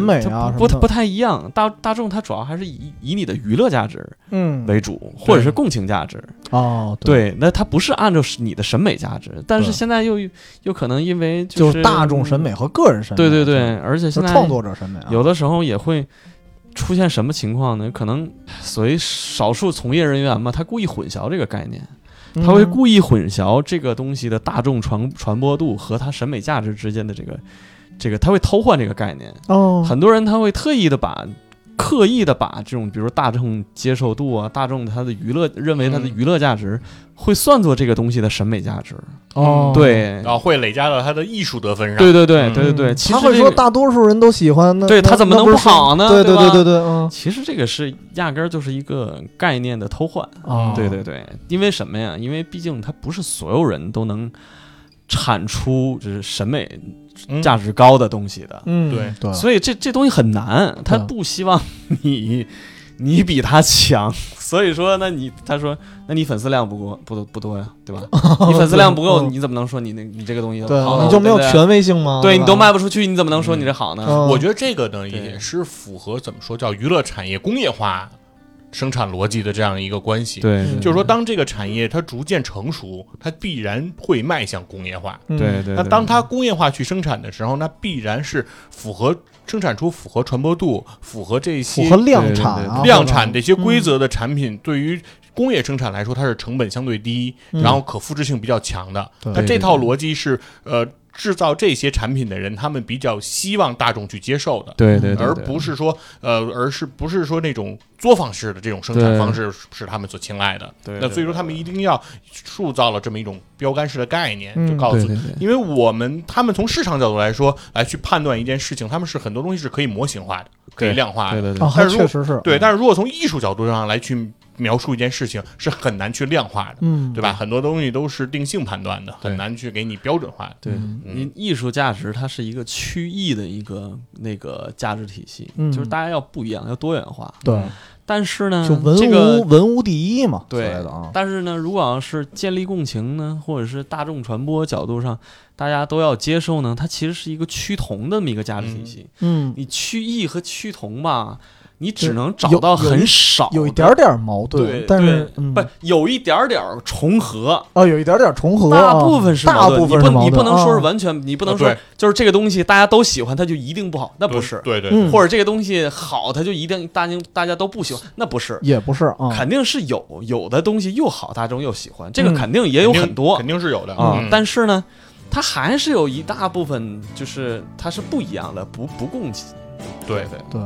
不不不太一样。大大众它主要还是以以你的娱乐价值嗯。为主，或者是共情价值。哦，对，那它不是按照你的审美价值，但是现在又又可能因为就是是大众审美和个人审美，对对对，而且现在创作者审美啊，有的时候也会出现什么情况呢？可能所谓少数从业人员嘛，他故意混淆这个概念，嗯。他会故意混淆这个东西的大众传传播度和它审美价值之间的这个这个，他会偷换这个概念。哦，很多人他会特意的把。刻意的把这种，比如大众接受度啊，大众他的娱乐认为他的嗯娱乐价值，会算作这个东西的审美价值。哦，对，然后会累加到他的艺术得分上。对对对嗯对对对，其实他会说大多数人都喜欢那那对他怎么能不好呢对对对对对，嗯其实这个是压根儿就是一个概念的偷换。啊，对对对，因为什么呀？因为毕竟他不是所有人都能产出就是审美嗯价值高的东西的，嗯，对对，所以这这东西很难。他不希望你你比他强，所以说，那你他说，那你粉丝量不够不不多呀，对吧？你粉丝量不够，嗯你怎么能说你那你这个东西对好呢？你就没有权威性吗？对你都卖不出去，你怎么能说你这好呢？嗯我觉得这个呢对也是符合怎么说叫娱乐产业工业化生产逻辑的这样一个关系。，就是说，当这个产业它逐渐成熟，它必然会迈向工业化。嗯对对，那当它工业化去生产的时候，那必然是符合生产出符合传播度、符合这些符合量产啊，量产这些规嗯则的产品，对于工业生产来说，它是成本相对低，嗯。然后可复制性比较强的。对。那这套逻辑是呃制造这些产品的人，他们比较希望大众去接受的。对对对，而不是说，呃，而是不是说那种作坊式的这种生产方式是他们所青睐的？对对那所以说他们一定要塑造了这么一种标杆式的概念，嗯就告诉对对对因为我们他们从市场角度来说，来去判断一件事情，他们是很多东西是可以模型化的，可以量化的。对对对但是如果确实是对，但是如果从艺术角度上来去描述一件事情，是很难去量化的，嗯，对吧？很多东西都是定性判断的，很难去给你标准化的。对，嗯。艺艺术价值它是一个趋异的一个那个价值体系，嗯。就是大家要不一样，要多元化。对，但是呢，就文这个无文无第一嘛，对。的啊，但是呢，如果要是建立共情呢，或者是大众传播角度上，大家都要接受呢，它其实是一个趋同的这么一个价值体系。嗯，你趋异和趋同吧，你只能找到很少的，有一点点矛盾对，，但是嗯不有一点点重合。啊，有一点点重合，大啊部分是大矛盾，部分是矛盾你不你不能说是啊完全，你不能说就是这个东西大家都喜欢，它就一定不好，那不是。对对嗯或者这个东西好，它就一定大家大家都不喜欢，那不是。也不是啊，肯定是有有的东西又好，大众又喜欢，这个嗯肯定也有很多肯定是有的啊嗯。但是呢，它还是有一大部分就是它是不一样的，不不共情。对对，对。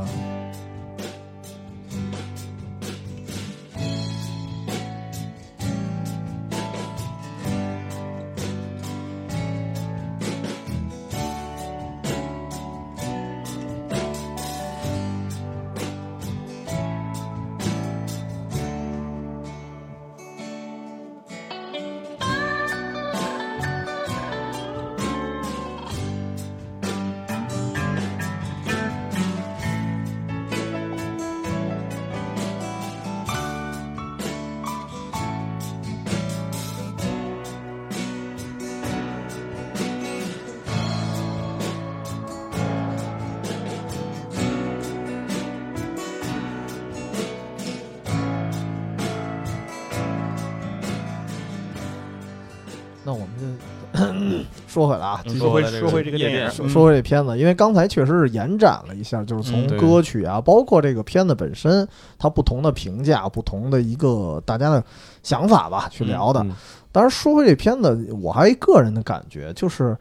说回来啊，继续说回说回这个电影，说说回这片子，因为刚才确实是延展了一下，就是从歌曲啊，包括这个片子本身，它不同的评价、不同的一个大家的想法吧，去聊的。嗯当然，说回这片子，我还有一个人的感觉，就是，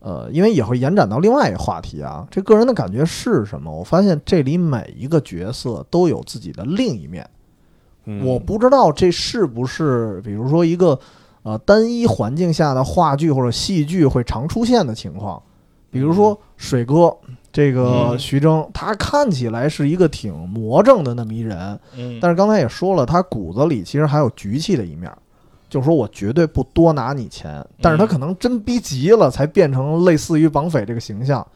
呃，因为也会延展到另外一个话题啊。这个人的感觉是什么？我发现这里每一个角色都有自己的另一面。嗯我不知道这是不是，比如说一个呃单一环境下的话剧或者戏剧会常出现的情况。比如说水哥这个嗯徐峥，他看起来是一个挺魔怔的那么一人，嗯，但是刚才也说了，他骨子里其实还有局气的一面，就是说我绝对不多拿你钱，但是他可能真逼急了，才变成类似于绑匪这个形象。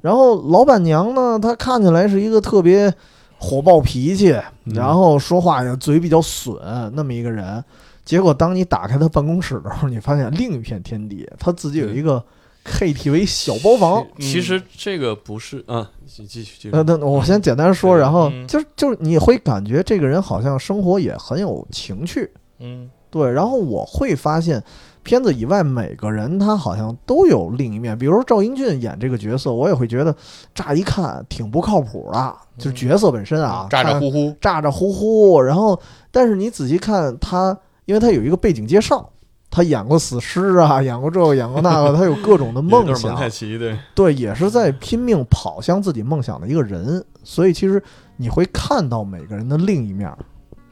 然后老板娘呢，她看起来是一个特别火爆脾气，嗯然后说话也嘴比较损那么一个人。结果当你打开他办公室的时候，你发现另一片天地，他自己有一个 KTV 小包房。其实这个不是啊，继继续继续呃，那我先简单说，然后嗯就是就是你会感觉这个人好像生活也很有情趣，嗯对，然后我会发现，片子以外每个人他好像都有另一面。比如说赵英俊演这个角色，我也会觉得乍一看挺不靠谱的，就是角色本身啊，咋咋呼呼，咋咋呼呼。然后，但是你仔细看他，因为他有一个背景介绍，他演过死尸啊，演过这个，演过那个，他有各种的梦想蒙，太奇对，对，也是在拼命跑向自己梦想的一个人。所以其实你会看到每个人的另一面。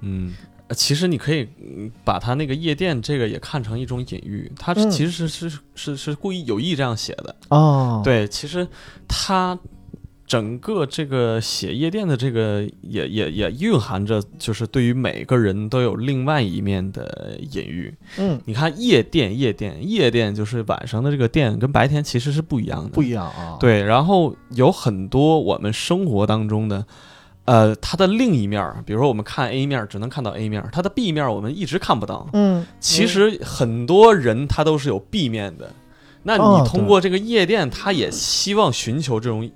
嗯。呃其实你可以嗯把他那个夜店这个也看成一种隐喻，他嗯其实是是是是故意有意这样写的。啊，，对，其实他整个这个写夜店的这个也也也蕴含着，就是对于每个人都有另外一面的隐喻。嗯，你看夜店，夜店，夜店就是晚上的这个店跟白天其实是不一样的，不一样啊。，对，然后有很多我们生活当中的，呃，它的另一面，比如说我们看 A 面只能看到 A 面，它的 B 面我们一直看不到。嗯，其实很多人他都是有 B 面的，那哦你通过这个夜店，他也希望寻求这种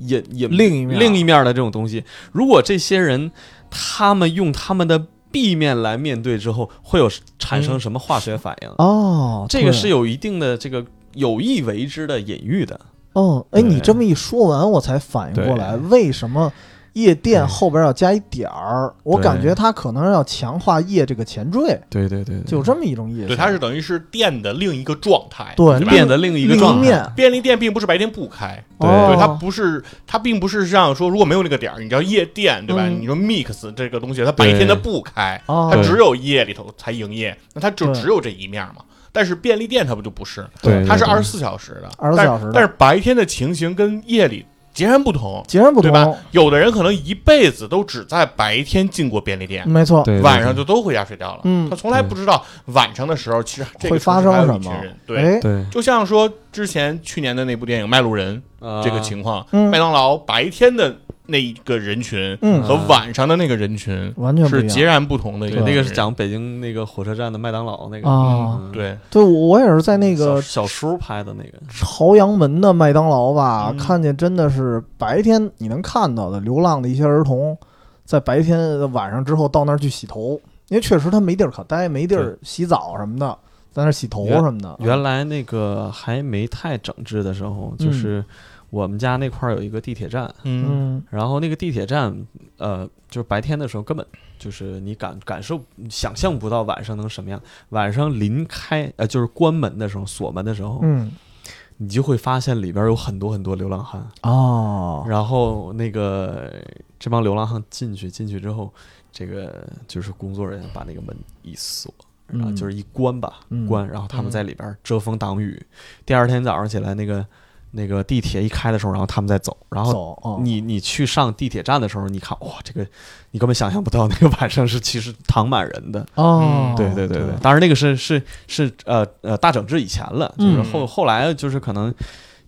隐隐另一面另一面的这种东西。如果这些人他们用他们的 B 面来面对之后，会有产生什么化学反应？哦，这个是有一定的这个有意为之的隐喻的。哦，哎，你这么一说完，我才反应过来，为什么夜店哎后边要加一点儿，我感觉它可能要强化夜这个前缀，对对对，对。就这么一种意思。对，它是等于是店的另一个状态，对店的另一个状态。面，便利店并不是白天不开，对它不是，它并不是像说如果没有那个点儿，你叫夜店，对吧？嗯。你说 mix 这个东西，它白天它不开，哦它只有夜里头才营业，那它就只有这一面嘛。但是便利店它不就不是，对，它是二十四小时的，24但小时的。但是白天的情形跟夜里截然不同，截然不同。对吧？有的人可能一辈子都只在白天进过便利店，没错，晚上就都回家睡觉了。嗯他从来不知道晚上的时候，其实这个会发生什么？对，哎，对就像说之前去年的那部电影《卖路人》啊这个情况，嗯麦当劳白天的那一个人群嗯。和晚上的那个人群完全不一样。是截然不同的一，个。那个是讲北京那个火车站的麦当劳那个。啊。嗯。对，对，我也是在那个小小叔拍的那个，朝阳门的麦当劳吧，嗯。看见真的是白天你能看到的流浪的一些儿童，在白天晚上之后到那儿去洗头，因为确实他没地儿可待，没地儿洗澡什么的，在那儿洗头什么的。原来那个还没太整治的时候，就是我们家那块儿有一个地铁站，嗯嗯然后那个地铁站，呃，就是白天的时候根本就是你感感受想象不到晚上能什么样。晚上临开呃就是关门的时候锁门的时候，嗯你就会发现里边有很多很多流浪汉。哦，然后那个这帮流浪汉进去进去之后，这个就是工作人员把那个门一锁。然后嗯就是一关吧，嗯关，然后他们嗯在里边遮风挡雨。第二天早上起来，那个那个地铁一开的时候，然后他们再走，然后你你去上地铁站的时候，你看哇，这个你根本想象不到，那个晚上是其实躺满人的。哦，嗯对对对对，当然那个是是是呃呃大整治以前了，就是嗯后后来就是可能。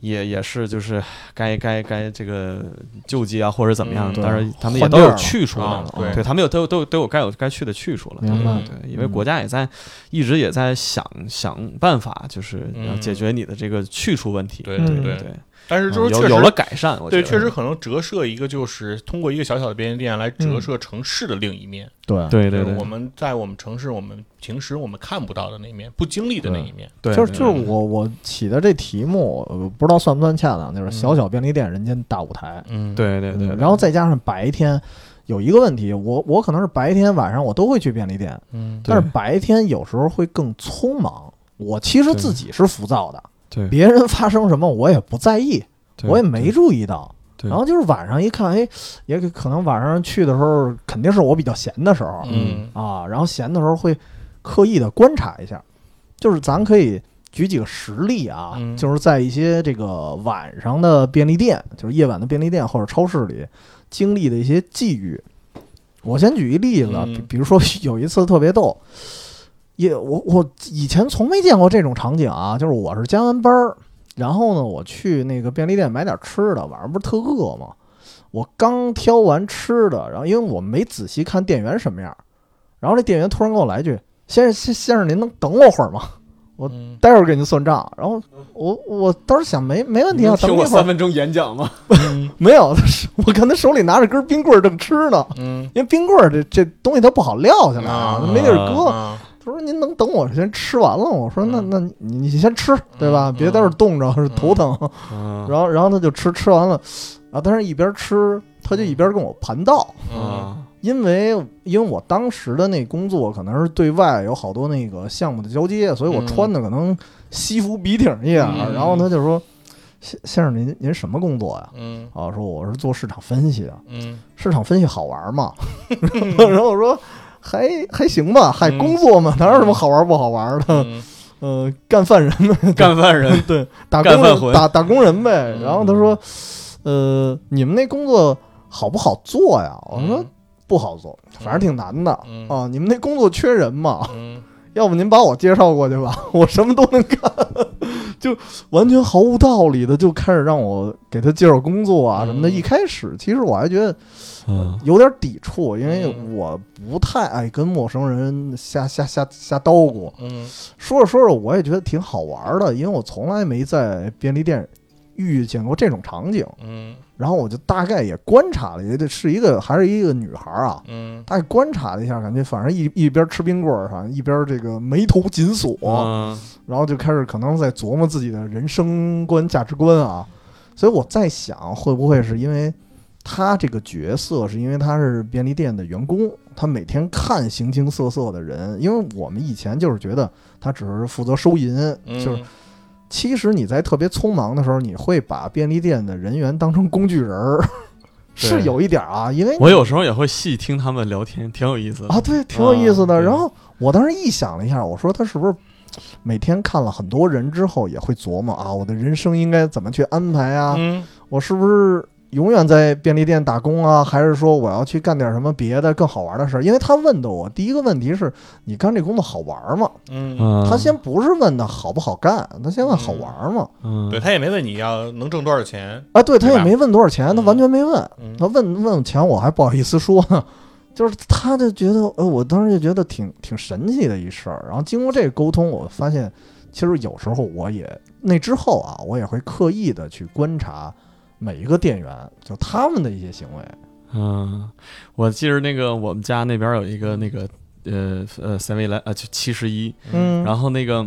也也是，就是该该该这个救济啊，或者怎么样，嗯但是他们也都有去处了啊，对对他们有都有都有都有该有该去的去处了，明白嗯对，因为国家也在一直也在想想办法，就是要嗯解决你的这个去处问题。嗯对对对对，但是就是确实有有了改善，我觉对，确实可能折射一个就是通过一个小小的便利店来折射城市的另一面。对对对对，我们在我们城市，我们平时我们看不到的那一面，不经历的那一面。对就是就是我我起的这题目，呃不知道算不算恰当，就是小小便利店，人间大舞台。嗯，对对对，嗯然后再加上白天有一个问题，我我可能是白天晚上我都会去便利店，嗯但是白天有时候会更匆忙。我其实自己是浮躁的，对。别人发生什么我也不在意，我也没注意到。然后就是晚上一看，哎，也可能晚上去的时候，肯定是我比较闲的时候。嗯。啊。然后闲的时候会刻意的观察一下，就是咱可以举几个实例啊，嗯。就是在一些这个晚上的便利店，就是夜晚的便利店或者超市里经历的一些际遇。我先举一例子，嗯。比比如说有一次特别逗，也我我以前从没见过这种场景啊，就是我是加完班儿，然后呢我去那个便利店买点吃的，晚上不是特饿吗？我刚挑完吃的，然后因为我没仔细看店员什么样，然后这店员突然跟我来一句：“先生先先生，您能等我会儿吗？我嗯待会儿给您算账。”然后我我当时想没没问题啊，等我三分钟演讲吗？嗯没有，我看他手里拿着根冰棍儿正吃呢，嗯，因为冰棍儿这这东西它不好撂下来啊，没地儿搁。啊他说：“您能等我先吃完了？”我说：“那嗯那你你先吃，对吧？嗯别在这儿冻着是头疼。嗯 然后然后他就吃，吃完了，啊，但是一边吃他就一边跟我盘道，嗯啊，因为因为我当时的那工作可能是对外有好多那个项目的交接，所以我嗯穿的可能西服笔挺一样。嗯然后他就说：“先先生您您什么工作呀？”嗯啊，说我是做市场分析的，嗯市场分析好玩吗？然后我说还还行吧，还嗯工作嘛，哪有什么好玩不好玩的？嗯呃，干饭人呗，干饭人 对，打工人干饭魂打打工人呗。嗯然后他说，呃，你们那工作好不好做呀？我说嗯不好做，反正挺难的嗯啊。你们那工作缺人嘛？嗯要不您把我介绍过去吧，我什么都能干，就完全毫无道理的就开始让我给他介绍工作啊什么的。嗯一开始其实我还觉得嗯有点抵触，因为嗯我不太爱跟陌生人瞎瞎瞎瞎叨咕。嗯说着说着，我也觉得挺好玩的，因为我从来没在便利店遇见过这种场景。嗯然后我就大概也观察了，也得是一个还是一个女孩啊，嗯大概观察了一下，感觉反正一一边吃冰棍儿，反正一边这个眉头紧锁，嗯然后就开始可能在琢磨自己的人生观、价值观啊。所以我在想，会不会是因为他这个角色是因为他是便利店的员工，他每天看形形色色的人，因为我们以前就是觉得他只是负责收银，嗯。就是其实你在特别匆忙的时候，你会把便利店的人员当成工具人儿，是有一点儿啊，因为我有时候也会细听他们聊天，挺有意思的。啊，对，挺有意思的。啊然后我当时一想了一下，我说他是不是每天看了很多人之后，也会琢磨啊，我的人生应该怎么去安排啊？嗯。我是不是永远在便利店打工啊？还是说我要去干点什么别的更好玩的事儿？因为他问的我第一个问题是你干这工作好玩吗？嗯，嗯，他先不是问的好不好干，他先问好玩吗？嗯，对他也没问你要能挣多少钱，啊，对他也没问多少钱，他嗯完全没问。嗯他问问钱，我还不好意思说呢。就是他就觉得，呃，我当时就觉得挺挺神奇的一事儿。然后经过这个沟通，我发现，其实有时候我也那之后啊，我也会刻意的去观察每一个店员，就他们的一些行为。嗯，我记得那个我们家那边有一个那个呃呃三维来呃就七十一，嗯，然后那个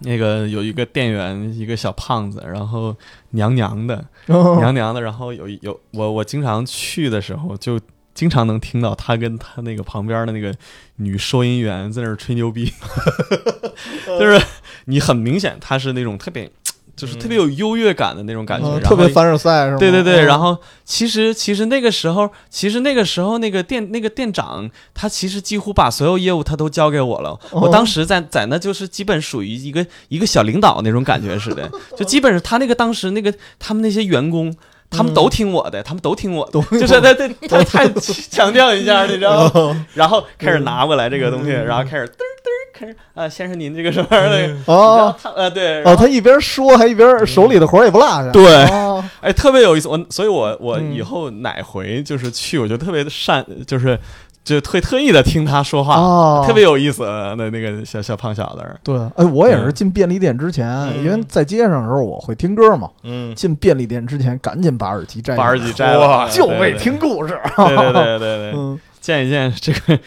那个有一个店员，一个小胖子，然后娘娘的，后娘娘的，然后有一有我我经常去的时候，就经常能听到他跟他那个旁边的那个女收银员在那儿吹牛逼，就是你很明显他是那种特别就是特别有优越感的那种感觉，然后嗯特别凡尔赛是吗？对对对，嗯然后其实其实那个时候，其实那个时候那个店那个店长，他其实几乎把所有业务他都交给我了。哦我当时在在那就是基本属于一个一个小领导那种感觉似的，就基本上他那个当时那个他们那些员工。他们都听我的，他们都听我的，就是他他他太强调一下，你知道吗？然后开始拿过来这个东西，然后开始嘚儿嘚儿开始啊，先生您这个什么玩意儿的，然哦他呃对，哦，他一边说还一边手里的活儿也不落下。对哦 哎，特别有意思。我，所以我我嗯以后哪回就是去，我就特别的善，就是就特特意的听他说话，哦，特别有意思的那个小小胖小子儿。对。哎，我也是嗯进便利店之前，嗯因为在街上的时候我会听歌嘛，嗯，进便利店之前赶紧把耳机摘下来，把耳机摘了，哇就为听故事。对对对对对对，嗯，见一见这个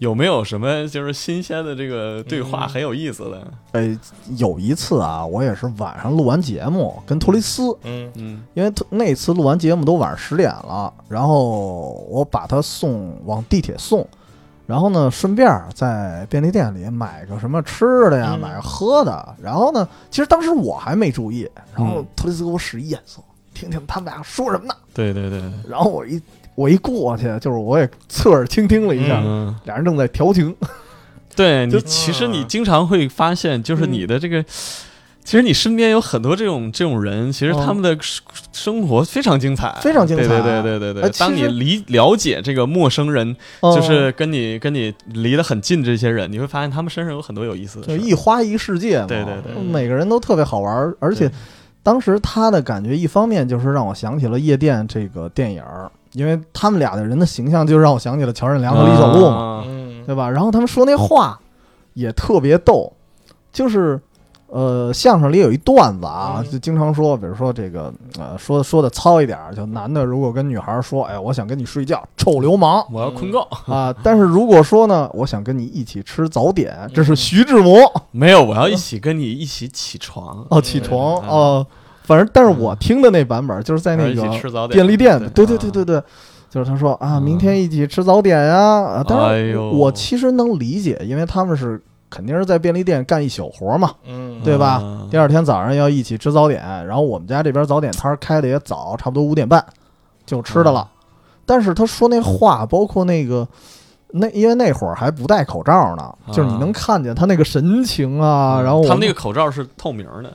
有没有什么就是新鲜的这个对话，嗯很有意思的。哎，有一次啊，我也是晚上录完节目跟托雷斯，嗯嗯因为特那次录完节目都晚上十点了，然后我把他送往地铁送，然后呢，顺便在便利店里买个什么吃的呀，嗯买个喝的。然后呢，其实当时我还没注意，然后嗯托雷斯给我使一眼色，听听他们俩说什么呢。对对对对，然后我一我一过去，就是我也侧耳倾听了一下，嗯，俩人正在调情。对你就其实你嗯经常会发现，就是你的这个。其实你身边有很多这种这种人，其实他们的生生活非常精彩，哦非常精彩对对对对对对。哎其实当你理了解这个陌生人，嗯就是跟你跟你离得很近这些人，你会发现他们身上有很多有意思的就事儿。一花一世界嘛，对对对每个人都特别好玩儿，而且对当时他的感觉，一方面就是让我想起了《夜店》这个电影儿，因为他们俩的人的形象就让我想起了乔任梁和李小璐嘛，对吧？然后他们说那话也特别逗，就是。呃，相声里有一段子啊，嗯。就经常说，比如说这个，呃，说说的糙一点儿，就男的如果跟女孩说，哎，我想跟你睡觉，臭流氓我要困够，啊！但是如果说呢，我想跟你一起吃早点，这是徐志摩，没有，我要一起跟你一起起床，哦，起床嗯。哦，反正但是我听的那版本就是在那个便利店，对对对啊对对，就是他说啊，嗯明天一起吃早点呀，啊，当然哎呦我其实能理解，因为他们是肯定是在便利店干一宿活嘛，嗯，对吧啊第二天早上要一起吃早点，然后我们家这边早点摊儿开的也早，差不多五点半就吃的了，但是他说那话，包括那个。那因为那会儿还不戴口罩呢，就是你能看见他那个神情啊，然后他们那个口罩是透明的，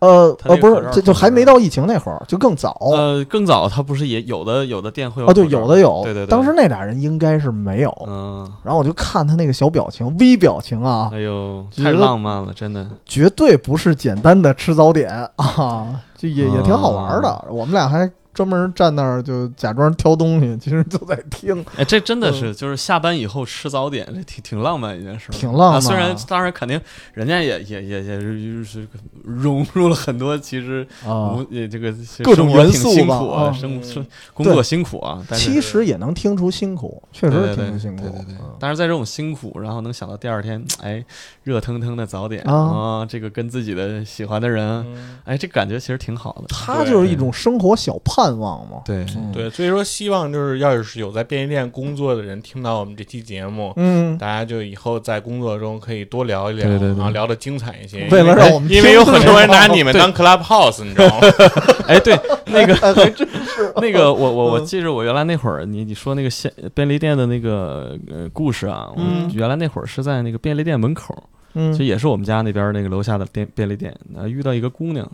呃呃不是他那个口罩，这就还没到疫情那会儿，就更早。呃，更早他不是也有的有的店会有哦，对，有的有。对对对，当时那俩人应该是没有。嗯，然后我就看他那个小表情，微表情啊，哎呦，太浪漫了，真的。绝对不是简单的吃早点啊，就也也挺好玩的。啊我们俩还专门站那儿就假装挑东西，其实就在听。哎，这真的是就是下班以后吃早点，这挺挺浪漫一件事儿，挺浪漫啊。虽然当然肯定人家也也也也是是融入了很多其实啊。无，也这个各种元素吧辛苦啊，啊。生生工作辛苦啊，但是其实也能听出辛苦，确实对对对挺辛苦。对对对嗯。但是在这种辛苦，然后能想到第二天，哎，热腾腾的早点啊。啊，这个跟自己的喜欢的人，嗯。哎，这感觉其实挺好的。他就是一种生活小盼盼望嘛。对嗯，对，所以说希望就是要是有在便利店工作的人听到我们这期节目，嗯，大家就以后在工作中可以多聊一聊，对对对啊，聊的精彩一些。为了因让我们因为有很多人拿你们当 Clubhouse，你知道吗？哎，对，那个哎，还真是。那个，我我我嗯。记着我原来那会儿，你你说那个现便利店的那个呃故事啊，我嗯。原来那会儿是在那个便利店门口，嗯。就也是我们家那边那个楼下的店便利店，呃，遇到一个姑娘，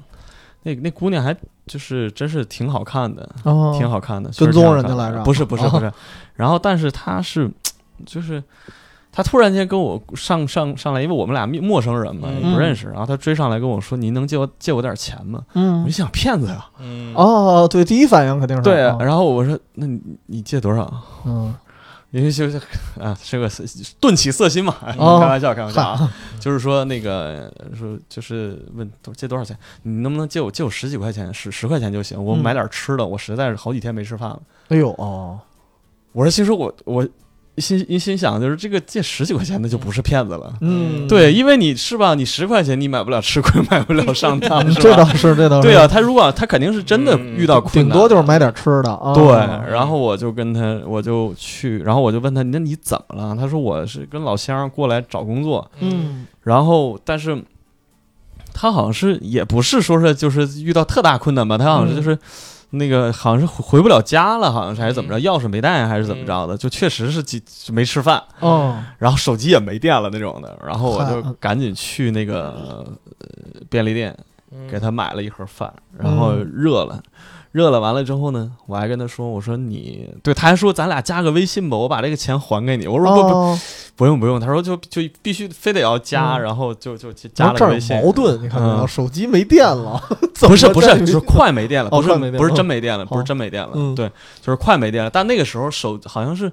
那那姑娘还就是真是挺好看的，哦挺好看的，跟踪人家来着不是不是哦不是，然后但是她是就是。她突然间跟我上上上来，因为我们俩陌生人嘛，也不认识。然后她追上来跟我说：“您能借我借我点钱吗？”我嗯就，想骗子呀，嗯，哦，对，第一反应肯定是对。啊然后我说：“那你你借多少？”嗯因为就是啊，这个顿起色心嘛，哦。开玩笑，开玩笑啊，就是说那个说就是问借多少钱，你能不能借我借我十几块钱，十十块钱就行，我嗯。买点吃的，我实在是好几天没吃饭了。哎呦哦，我说，其实我我心一心想，就是这个借十几块钱的就不是骗子了。嗯，对，因为你是吧？你十块钱你买不了吃亏，买不了上当？这倒是，这倒是。对啊，，他如果他肯定是真的嗯遇到困难顶，多就是买点吃的啊。对，然后我就跟他，我就去，然后我就问他，那你怎么了？他说我是跟老乡过来找工作，嗯然后但是他好像是也不是说是就是遇到特大困难吧，他好像是嗯就是。那个好像是回回不了家了，好像是还是怎么着，钥匙没带还是怎么着的，就确实是几没吃饭，哦。然后手机也没电了那种的，然后我就赶紧去那个呃便利店嗯。给他买了一盒饭，然后热了，热了完了之后呢，我还跟他说，我说你对，他还说咱俩加个微信吧，我把这个钱还给你。我说不不哦，不用不用，他说就就必须非得要加，嗯然后就就就加了个微信。矛盾，你看没有？嗯手机没电了，不是不是，就是快没电了，不是不是真没电了，不是哦真没电了，嗯对，就是快没电了。但那个时候手好像是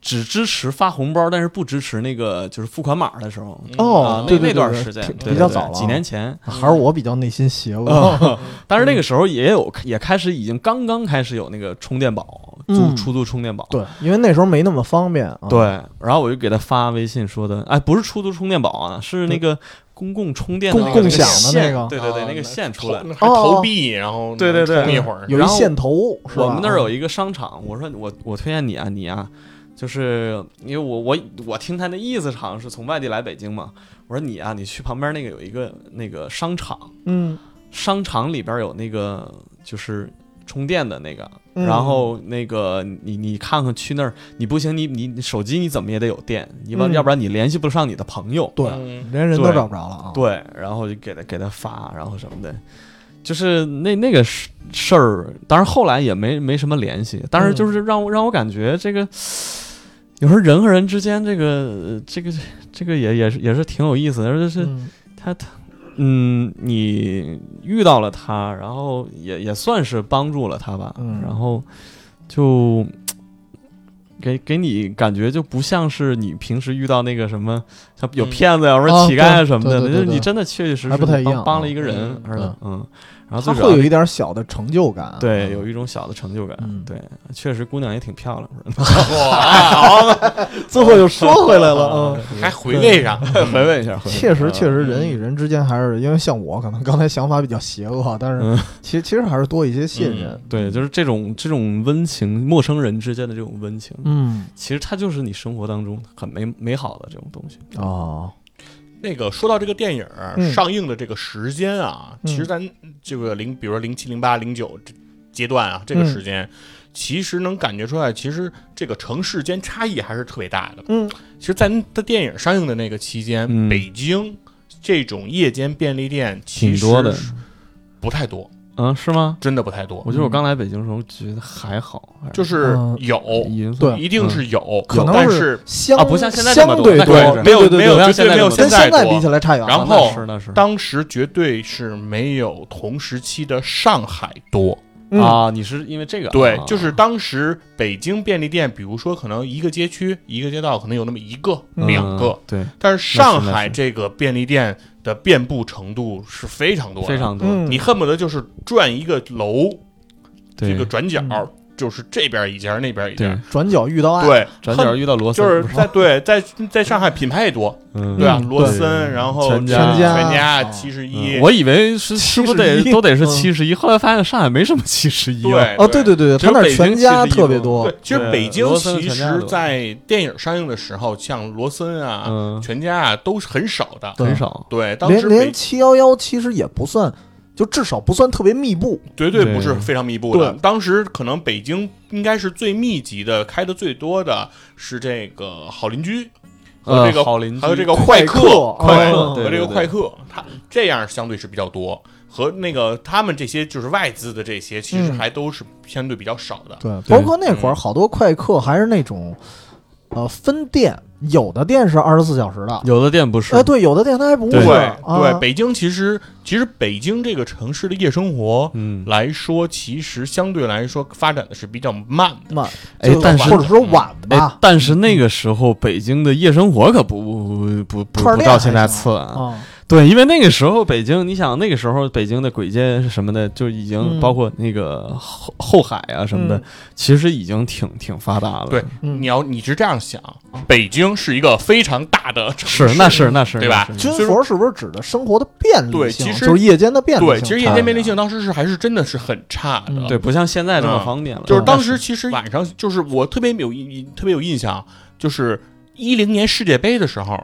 只支持发红包，但是不支持那个就是付款码的时候。啊哦，那那段时间比较早了啊，几年前，还是我比较内心邪恶。啊，但是那个时候也有，也开始已经刚刚开始有那个充电宝，租嗯出租充电宝。对，因为那时候没那么方便啊。对，然后我就给他发微信说的，哎，不是出租充电宝啊，是那个公共充电的共共享的那个对对对，啊那个线出来。投还投币，然后对对对充一会儿，有一线头，是吧我们那儿有一个商场，我说我我推荐你啊，你啊，就是因为我我我听他那意思好像是从外地来北京嘛，我说你啊，你去旁边那个有一个那个商场，嗯，商场里边有那个就是充电的那个，嗯然后那个你你看看去那儿，你不行，你你你手机你怎么也得有电，你要、嗯要不然你联系不上你的朋友。对，嗯连人都找不着了啊。对，然后就给他给他发，然后什么的，就是那那个事事儿，当然后来也没没什么联系，但是嗯就是让我让我感觉这个。有时候人和人之间，这个呃这个这个也也是也是挺有意思的，就是嗯。他他，嗯，你遇到了他，然后也也算是帮助了他吧，嗯。然后就给给你感觉就不像是你平时遇到那个什么，像有嗯。骗子呀、或者啊乞丐啊什么的，就是你真的确确实实帮帮了啊一个人是的嗯，然后最主要会有一点小的成就感。对，嗯有一种小的成就感，嗯对，确实姑娘也挺漂亮，最后又说回来了嗯。还回味上，回味一下，回味一下确实，确实，人与人之间还是因为像我，可能刚才想法比较邪恶，但是嗯其实其实还是多一些信任。对，就是这种这种温情，陌生人之间的这种温情，嗯其实它就是你生活当中很美美好的这种东西。哦，那个说到这个电影上映的这个时间啊，嗯。其实咱这个零，比如说零七、零八、零九这阶段啊，这个嗯。时间，其实能感觉出来，其实这个城市间差异还是特别大的。嗯。其实，在它电影上映的那个期间，嗯。北京这种夜间便利店其实多的。是不太多，嗯，是吗？真的不太多。我。觉得我刚来北京的时候觉得还好，就是嗯。有，对。一定是有，可能是相啊不像现在这对多没有对对对没有绝不像现在多对没有现跟现在多。比起来差远了。然后是那是。当时绝对是没有同时期的上海多。嗯。啊，你是因为这个啊，对就是当时北京便利店，比如说可能一个街区、一个街道可能有那么一个、嗯。两个，嗯对，但是上海这个便利店的遍布程度是非常多的，非常多，嗯。你恨不得就是转一个楼，对。这个转角嗯就是这边一家那边一家，，转角遇到爱，对，转角遇到罗森，就是在对在在上海品牌也多，嗯，对啊，嗯罗森，然后全家全啊家七十一嗯，我以为是是不是得都得是嗯七十一，后来发现上海没什么七十一对哦，对对对，他那全家71特别多，，其实北京罗森其实在电影上映的时候，像罗森啊、嗯，全家啊都是很少的。很少，对，当连时北连七幺幺其实也不算，就至少不算特别密布。绝对不是非常密布的。当时可能北京应该是最密集的、开的最多的是这个好邻居和这个呃好邻居，还有这个快客，客快哦和这个快客，它这样相对是比较多。和那个他们这些就是外资的这些，其实嗯还都是相对比较少的。对，对包括那会儿嗯好多快客还是那种，呃，分店，有的店是二十四小时的，有的店不是。哎，，对，有的店它还不是对。对啊，北京其实其实北京这个城市的夜生活嗯，来说，其实相对来说发展的是比较慢的。慢，就哎但是或者说晚哎吧，，但是那个时候北京的夜生活可不不不不不到现在次啊，啊，对，因为那个时候北京，你想那个时候北京的簋街什么的，就已经嗯包括那个后后海啊什么的嗯，其实已经挺挺发达了。对，嗯你要你是这样想，北京是一个非常大的城市，是那是那是对吧军就是服是不是指的生活的便利性？对其实就是夜间的便利性。对，其实夜间便利性当时是还是真的是很差的。嗯对，不像现在这么嗯方便了。就是当时其实晚上就是我特别有印特别有印象，就是一零年世界杯的时候，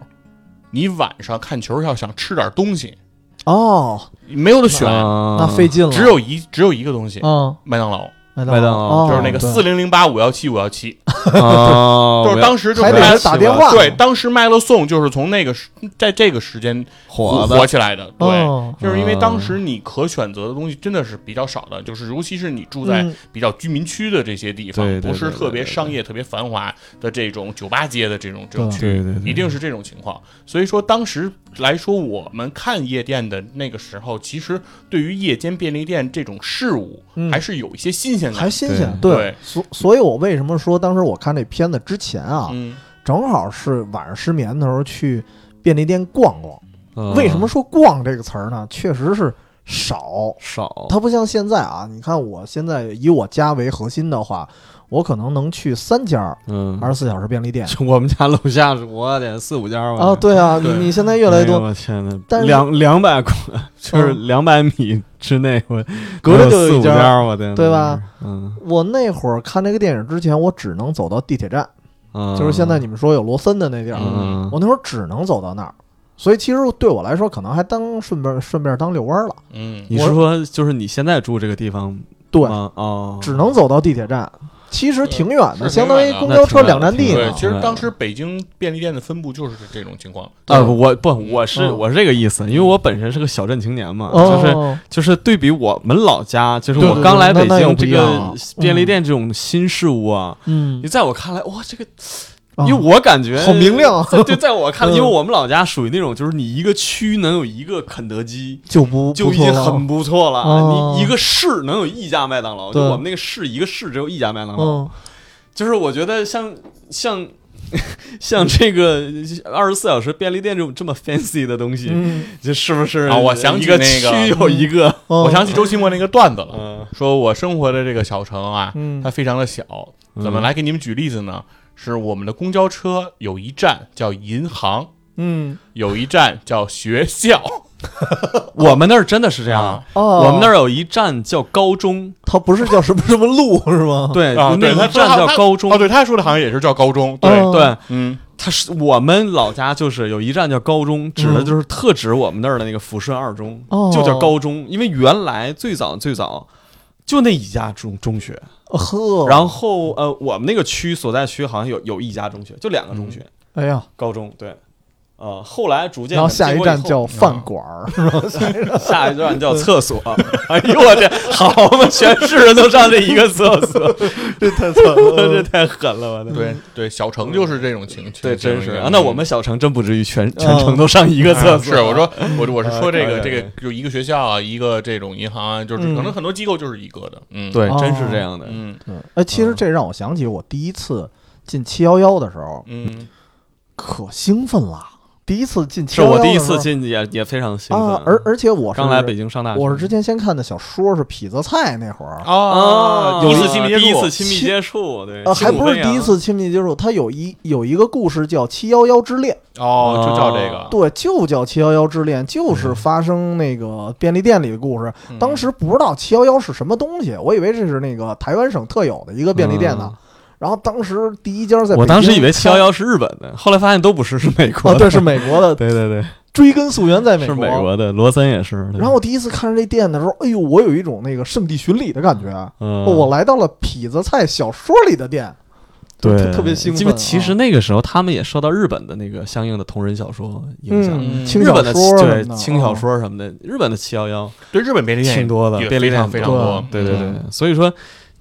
你晚上看球要想吃点东西，哦，没有的选，啊那费劲了，只有一只有一个东西，嗯，麦当劳，麦麦当劳。哦就是那个对。四零零八五幺七五幺七，哦，就是当时就还打电话。对，当时麦乐颂就是从那个时在这个时间火火起来的，对。哦。就是因为当时你可选择的东西真的是比较少的，就是尤其是你住在嗯。比较居民区的这些地方，不是特别商业、特别繁华的这种酒吧街的这种这种对。区一定是这种情况。所以说，当时来说，我们看夜店的那个时候，其实对于夜间便利店这种事物，嗯。还是有一些新鲜感还。新鲜，对对，所所以，我为什么说当时我看这片子之前啊，嗯，正好是晚上失眠的时候去便利店逛逛。嗯为什么说“逛”这个词儿呢？确实是少，少？它不像现在啊。你看，我现在以我家为核心的话，我可能能去三家嗯，二十四小时便利店就 我们家楼下是我得四五家吧啊。对啊，你对你现在越来越多，我天呐，但是两两百公就是嗯两百米之内，我隔着就四五有一家。家，我的对吧？嗯，我那会儿看那个电影之前，我只能走到地铁站，嗯就是现在你们说有罗森的那地儿，嗯，我那会儿只能走到那儿。所以其实对我来说，可能还当顺便顺便当遛弯儿了。嗯，你是说就是你现在住这个地方对，吗？哦，只能走到地铁站，其实挺远的，相当于公交车两站地对，其实当时北京便利店的分布就是这种情况。啊，我不，我是嗯。我是这个意思，因为我本身是个小镇青年嘛，就是哦，就是对比我们老家，就是我刚来北京这个便利店这种新事物啊，嗯。你，在我看来，哇，这个，啊因为我感觉好明亮。对，在我看来，嗯。因为我们老家属于那种，就是你一个区能有一个肯德基。就不就已经很不错了，哦。你一个市能有一家麦当劳，就我们那个市一个市只有一家麦当劳，嗯。就是我觉得像像 像这个二十四小时便利店这种这么 fancy 的东西，嗯，这是不是啊我想起一个那个区有一个，我我想起周奇墨那个段子了，嗯，说我生活的这个小城啊，嗯。它非常的小，怎么来给你们举例子呢？是我们的公交车有一站叫银行，嗯。有一站叫学校，我们那儿真的是这样。啊。哦，我们那儿有一站叫高中，它不是叫什么什么路是吗？对，啊，那对，他一站叫高中。哦，，对，他说的好像也是叫高中，对，哦。对，嗯，他是我们老家就是有一站叫高中，指的就是特指我们那儿的那个抚顺二中，哦。就叫高中，因为原来最早最早就那一家中中学，呵，然后呃，我们那个区所在区好像有有一家中学，就两个中学，哎呀，高中对。呃，后来逐渐然后下一站叫饭饭，馆儿，是吧？下一站叫厕所。哎呦我这好嘛，全市人都上这一个厕所，这太惨 这。太狠了，我的。对对，小城就是这种情，对，情情真是啊！那我们小城真不至于全全嗯城都上一个厕啊所。是我说我我是说这啊个这个就一个学校啊，一个这种银行啊，就是嗯可能很多机构就是一个的，嗯，，对，哦真是这样的。嗯对，哎，其实这让我想起我第一次进七幺幺的时候，嗯，可兴奋了。第一次进七是我第一次进也也非常兴奋。啊，而而且我是刚来北京上大学，我是之前先看的小说是痞子蔡那会儿，啊，有一次亲密接触，第一次亲密接触，对，呃，还不是第一次亲密接触，它有一有一个故事叫《七幺幺之恋》，哦，就叫这个。对，就叫《七幺幺之恋》，就是发生那个便利店里的故事。嗯。当时不知道七幺幺是什么东西，我以为这是那个台湾省特有的一个便利店呢。嗯然后当时第一家在我当时以为七幺幺是日本的，后来发现都不是，是美开，国啊，的。对，是美国的，对对对，追根溯源在美国。是美国的，罗森也是。然后我第一次看着这店的时候，哎呦，我有一种那个圣地巡礼的感觉。嗯，我来到了痞子菜小说里的店，对。特特别兴奋因为其实啊那个时候他们也受到日本的那个相应的同人小说影响。日本的对轻小啊说什么的，日本的七幺幺对日本便利店挺多的，便利店非常非常多。对对对。嗯，所以说，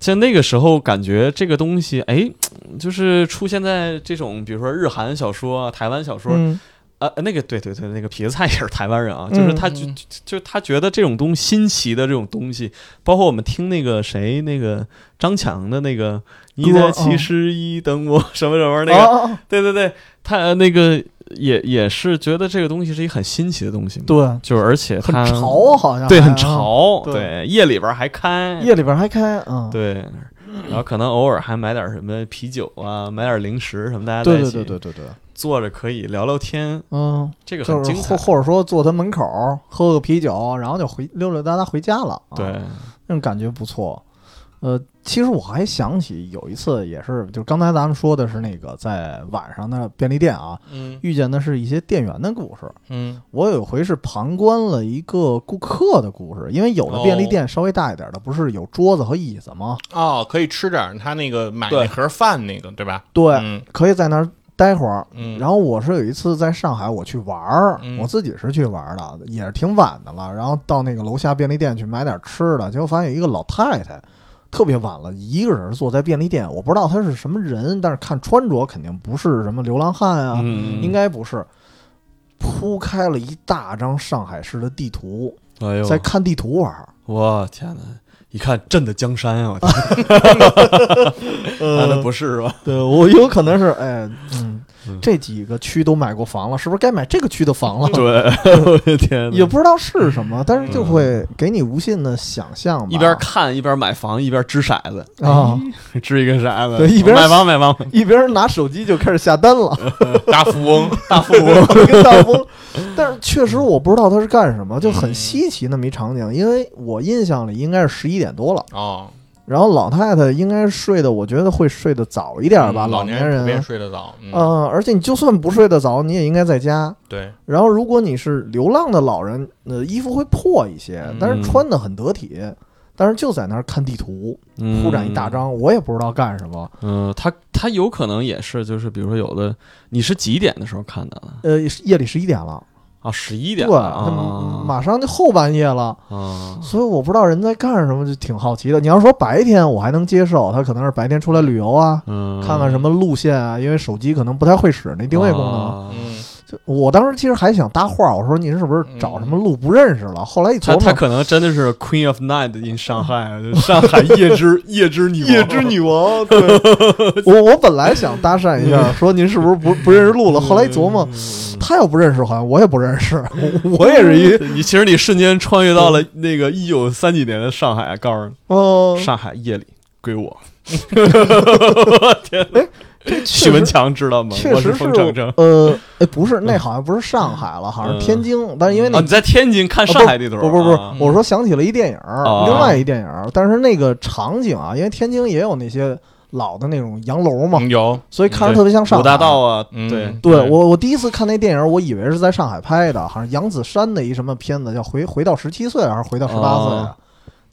像那个时候感觉这个东西，哎，就是出现在这种比如说日韩小说啊、台湾小说，嗯呃，那个对对对，那个痞子蔡也是台湾人啊，就是他就嗯就就他觉得这种东新奇的这种东西，包括我们听那个谁那个张强的那个你在七十一等我什么什么那个，啊啊啊对对对，他呃那个也也是觉得这个东西是一很新奇的东西，对，就是而且很它潮，好像对，很潮，对对，夜里边还开，夜里边还开，嗯，对，然后可能偶尔还买点什么啤酒啊，买点零食什么，大家在对对一起对对对对，坐着可以聊聊天，嗯，这个很精彩或。或者说坐他门口喝个啤酒，然后就回溜溜达达回家了，啊对，那种感觉不错。呃，其实我还想起有一次，也是就刚才咱们说的是那个在晚上的便利店啊，嗯遇见的是一些店员的故事。嗯我有回是旁观了一个顾客的故事，因为有的便利店稍微大一点的，不是有桌子和椅子吗？哦，可以吃点儿他那个买对那盒饭那个，对吧？对，嗯可以在那儿待会儿。嗯，然后我是有一次在上海，我去玩儿，嗯我自己是去玩儿的，也是挺晚的了。然后到那个楼下便利店去买点吃的，结果发现一个老太太，特别晚了，一个人坐在便利店，我不知道他是什么人，但是看穿着肯定不是什么流浪汉啊，嗯，应该不是。铺开了一大张上海市的地图，哎呦，在看地图玩儿。我天哪！一看朕的江山啊！我天，呃那不是吧？对我有可能是哎，嗯嗯，这几个区都买过房了，是不是该买这个区的房了？对，我的天！也不知道是什么，但是就会给你无限的想象吧。一边看一边买房，一边掷骰子，啊，掷一个骰子，对一边买房买房，一边拿手机就开始下单了，大富翁，大富翁。跟大富翁。但是确实我不知道他是干什么，就很稀奇那么一场景，因为我印象里应该是十一点多了，哦，然后老太太应该睡的，我觉得会睡得早一点吧，嗯老年人普遍。睡得早，嗯，嗯，而且你就算不睡得早，你也应该在家。对，然后，如果你是流浪的老人，呃，衣服会破一些，但是穿的很得体。但是就在那儿看地图，铺展一大张，我也不知道干什么。嗯，他他有可能也是，就是比如说有的，你是几点的时候看的呃，夜里十一点了，啊？十一对，点对啊马上就后半夜了，啊，所以我不知道人在干什么，就挺好奇的。你要说白天，我还能接受，他可能是白天出来旅游啊，嗯，看看什么路线啊，因为手机可能不太会使那定位功能。啊嗯，就我当时其实还想搭话，我说您是不是找什么路不认识了？后来一琢磨，他可能真的是 Queen of Night in 上海，就上海夜之夜之女王夜之女王，对，我我本来想搭讪一下，说您是不是不不认识路了？后来一琢磨，他要不认识，好像我也不认识，我我也是一，你其实你瞬间穿越到了那个一九三几年的上海，告诉哦你，，上海夜里归我。天哎，这确 许文强知道吗？确实是。呃，哎，不是，那好像不是上海了，好像是天津，但是因为那啊，你在天津看上海地图？不不不我说想起了一电影另外一电影，但是那个场景啊，因为天津也有那些老的那种洋楼嘛，所以看着特别像上海。五大道啊，嗯对对我，我第一次看那电影，我以为是在上海拍的，好像杨子姗的一什么片子，叫回回到十七岁还是回到十八岁？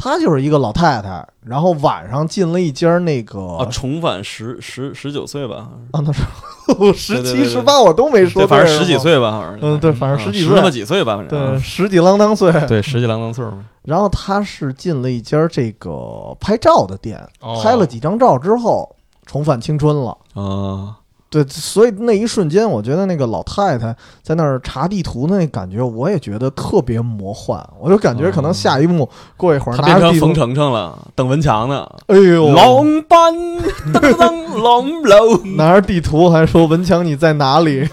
她就是一个老太太，然后晚上进了一家那个啊，重返十十十九岁吧，啊，那是 十七十八我都没说反正十几岁吧，好像。嗯对反正十几岁那么几岁吧，反正对，啊十几郎当岁。对，十几郎当岁嘛。然后她是进了一家这个拍照的店，哦拍了几张照之后重返青春了。啊，对，所以那一瞬间，我觉得那个老太太在那儿查地图的那感觉，我也觉得特别魔幻。我就感觉可能下一幕过一会儿他变成冯程程了，等文强呢。哎呦，龙班噔噔噔龙楼，拿着地图还说文强你在哪里，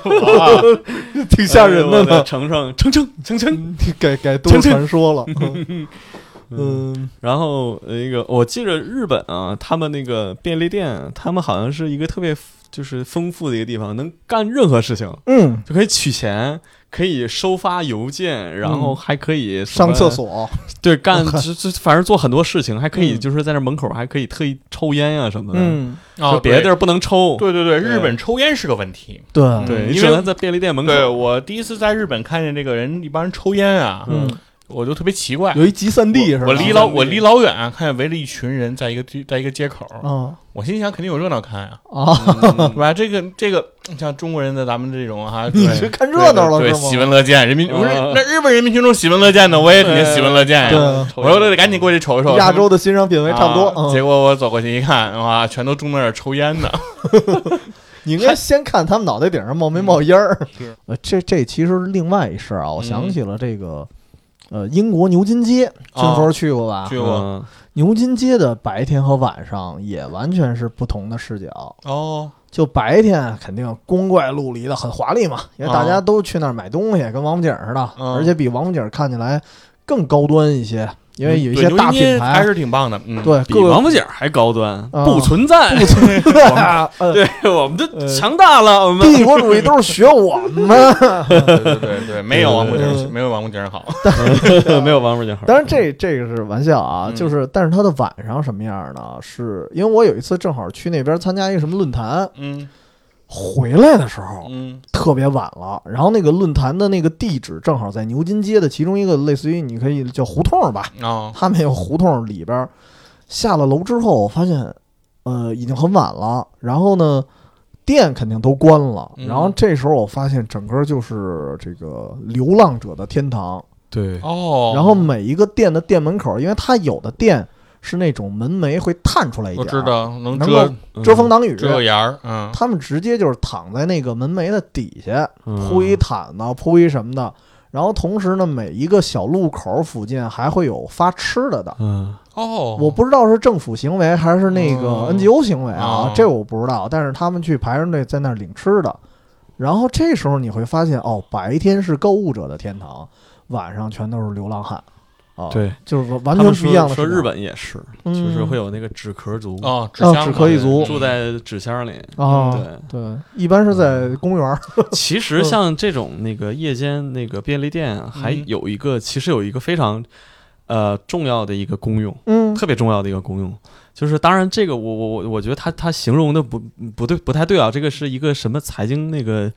挺吓人的呢。程程程程程程。改改都市传说了，嗯然后呃那个我记着日本啊，他们那个便利店，他们好像是一个特别就是丰富的一个地方，能干任何事情，嗯，就可以取钱，可以收发邮件，然后还可以上厕，所，对，干 就就反正做很多事情，还可以嗯。就是在那门口还可以特意抽烟呀、什么的，嗯，啊就别的地儿不能抽，对对对，对。日本抽烟是个问题。对，对，嗯。因为你只能在便利店门口，对我第一次在日本看见这个人一帮人抽烟啊，嗯，我就特别奇怪。有一集散地是吧？我离老我离老远啊，看见围了一群人在一个在一个街口，啊我心想肯定有热闹看呀，啊，嗯 是吧？这个这个像中国人的咱们这种哈，你对去看热闹了对？喜闻乐见，人民不是啊那日本人民群众喜闻乐见的，我也肯定喜闻乐见呀。我说得赶紧过去瞅一瞅。亚洲的欣赏品味差不多。结果我走过去一看，哇，全都中在那儿抽烟呢。你应该先看他们脑袋顶上冒没冒烟儿。是呃，这这其实是另外一事儿啊，我想嗯起了这个。呃，英国牛津街，军啊佛去过吧？去过。嗯。牛津街的白天和晚上也完全是不同的视角。哦，就白天肯定光怪陆离的，很华丽嘛，因为大家都去那儿买东西，跟王府井似的，嗯。而且比王府井看起来更高端一些，因为有一些大品牌还，是挺棒的。嗯，对，比王府井还高端，啊不存在，不存在，呃，对我们就呃强大了，我们帝国主义都是学我们。对对对对，没有王府井，没有王府井好。没有王府井好。当然这这个是玩笑啊，嗯就是但是它的晚上什么样呢？是因为我有一次正好去那边参加一个什么论坛，嗯回来的时候嗯特别晚了，然后那个论坛的那个地址正好在牛津街的其中一个类似于你可以叫胡同吧，哦他们有胡同里边儿。下了楼之后，我发现，呃，已经很晚了。然后呢，店肯定都关了。嗯然后这时候我发现，整个就是这个流浪者的天堂。对，哦，然后每一个店的店门口，因为它有的店是那种门楣会探出来一点儿，知道能能遮嗯遮风挡雨。遮个檐儿，嗯他们直接就是躺在那个门楣的底下，嗯铺一毯子，铺一什么的。然后同时呢，每一个小路口附近还会有发吃的的。嗯哦，我不知道是政府行为还是那个哦 NGO 行为啊哦，这我不知道。但是他们去排着队在那儿领吃的，然后这时候你会发现，哦，白天是购物者的天堂，晚上全都是流浪汉。啊，，对，就是完全不一样的。说说日本也是，嗯。就是会有那个纸壳族，哦，纸壳一族。住在纸箱里。啊，对，对，一般是在公园儿。其实像这种那个夜间那个便利店，还嗯有一个，其实有一个非常呃重要的一个功用，嗯。特别重要的一个功用，就是当然这个我我我我觉得他他形容的不不对不太对啊，这个是一个什么财经那个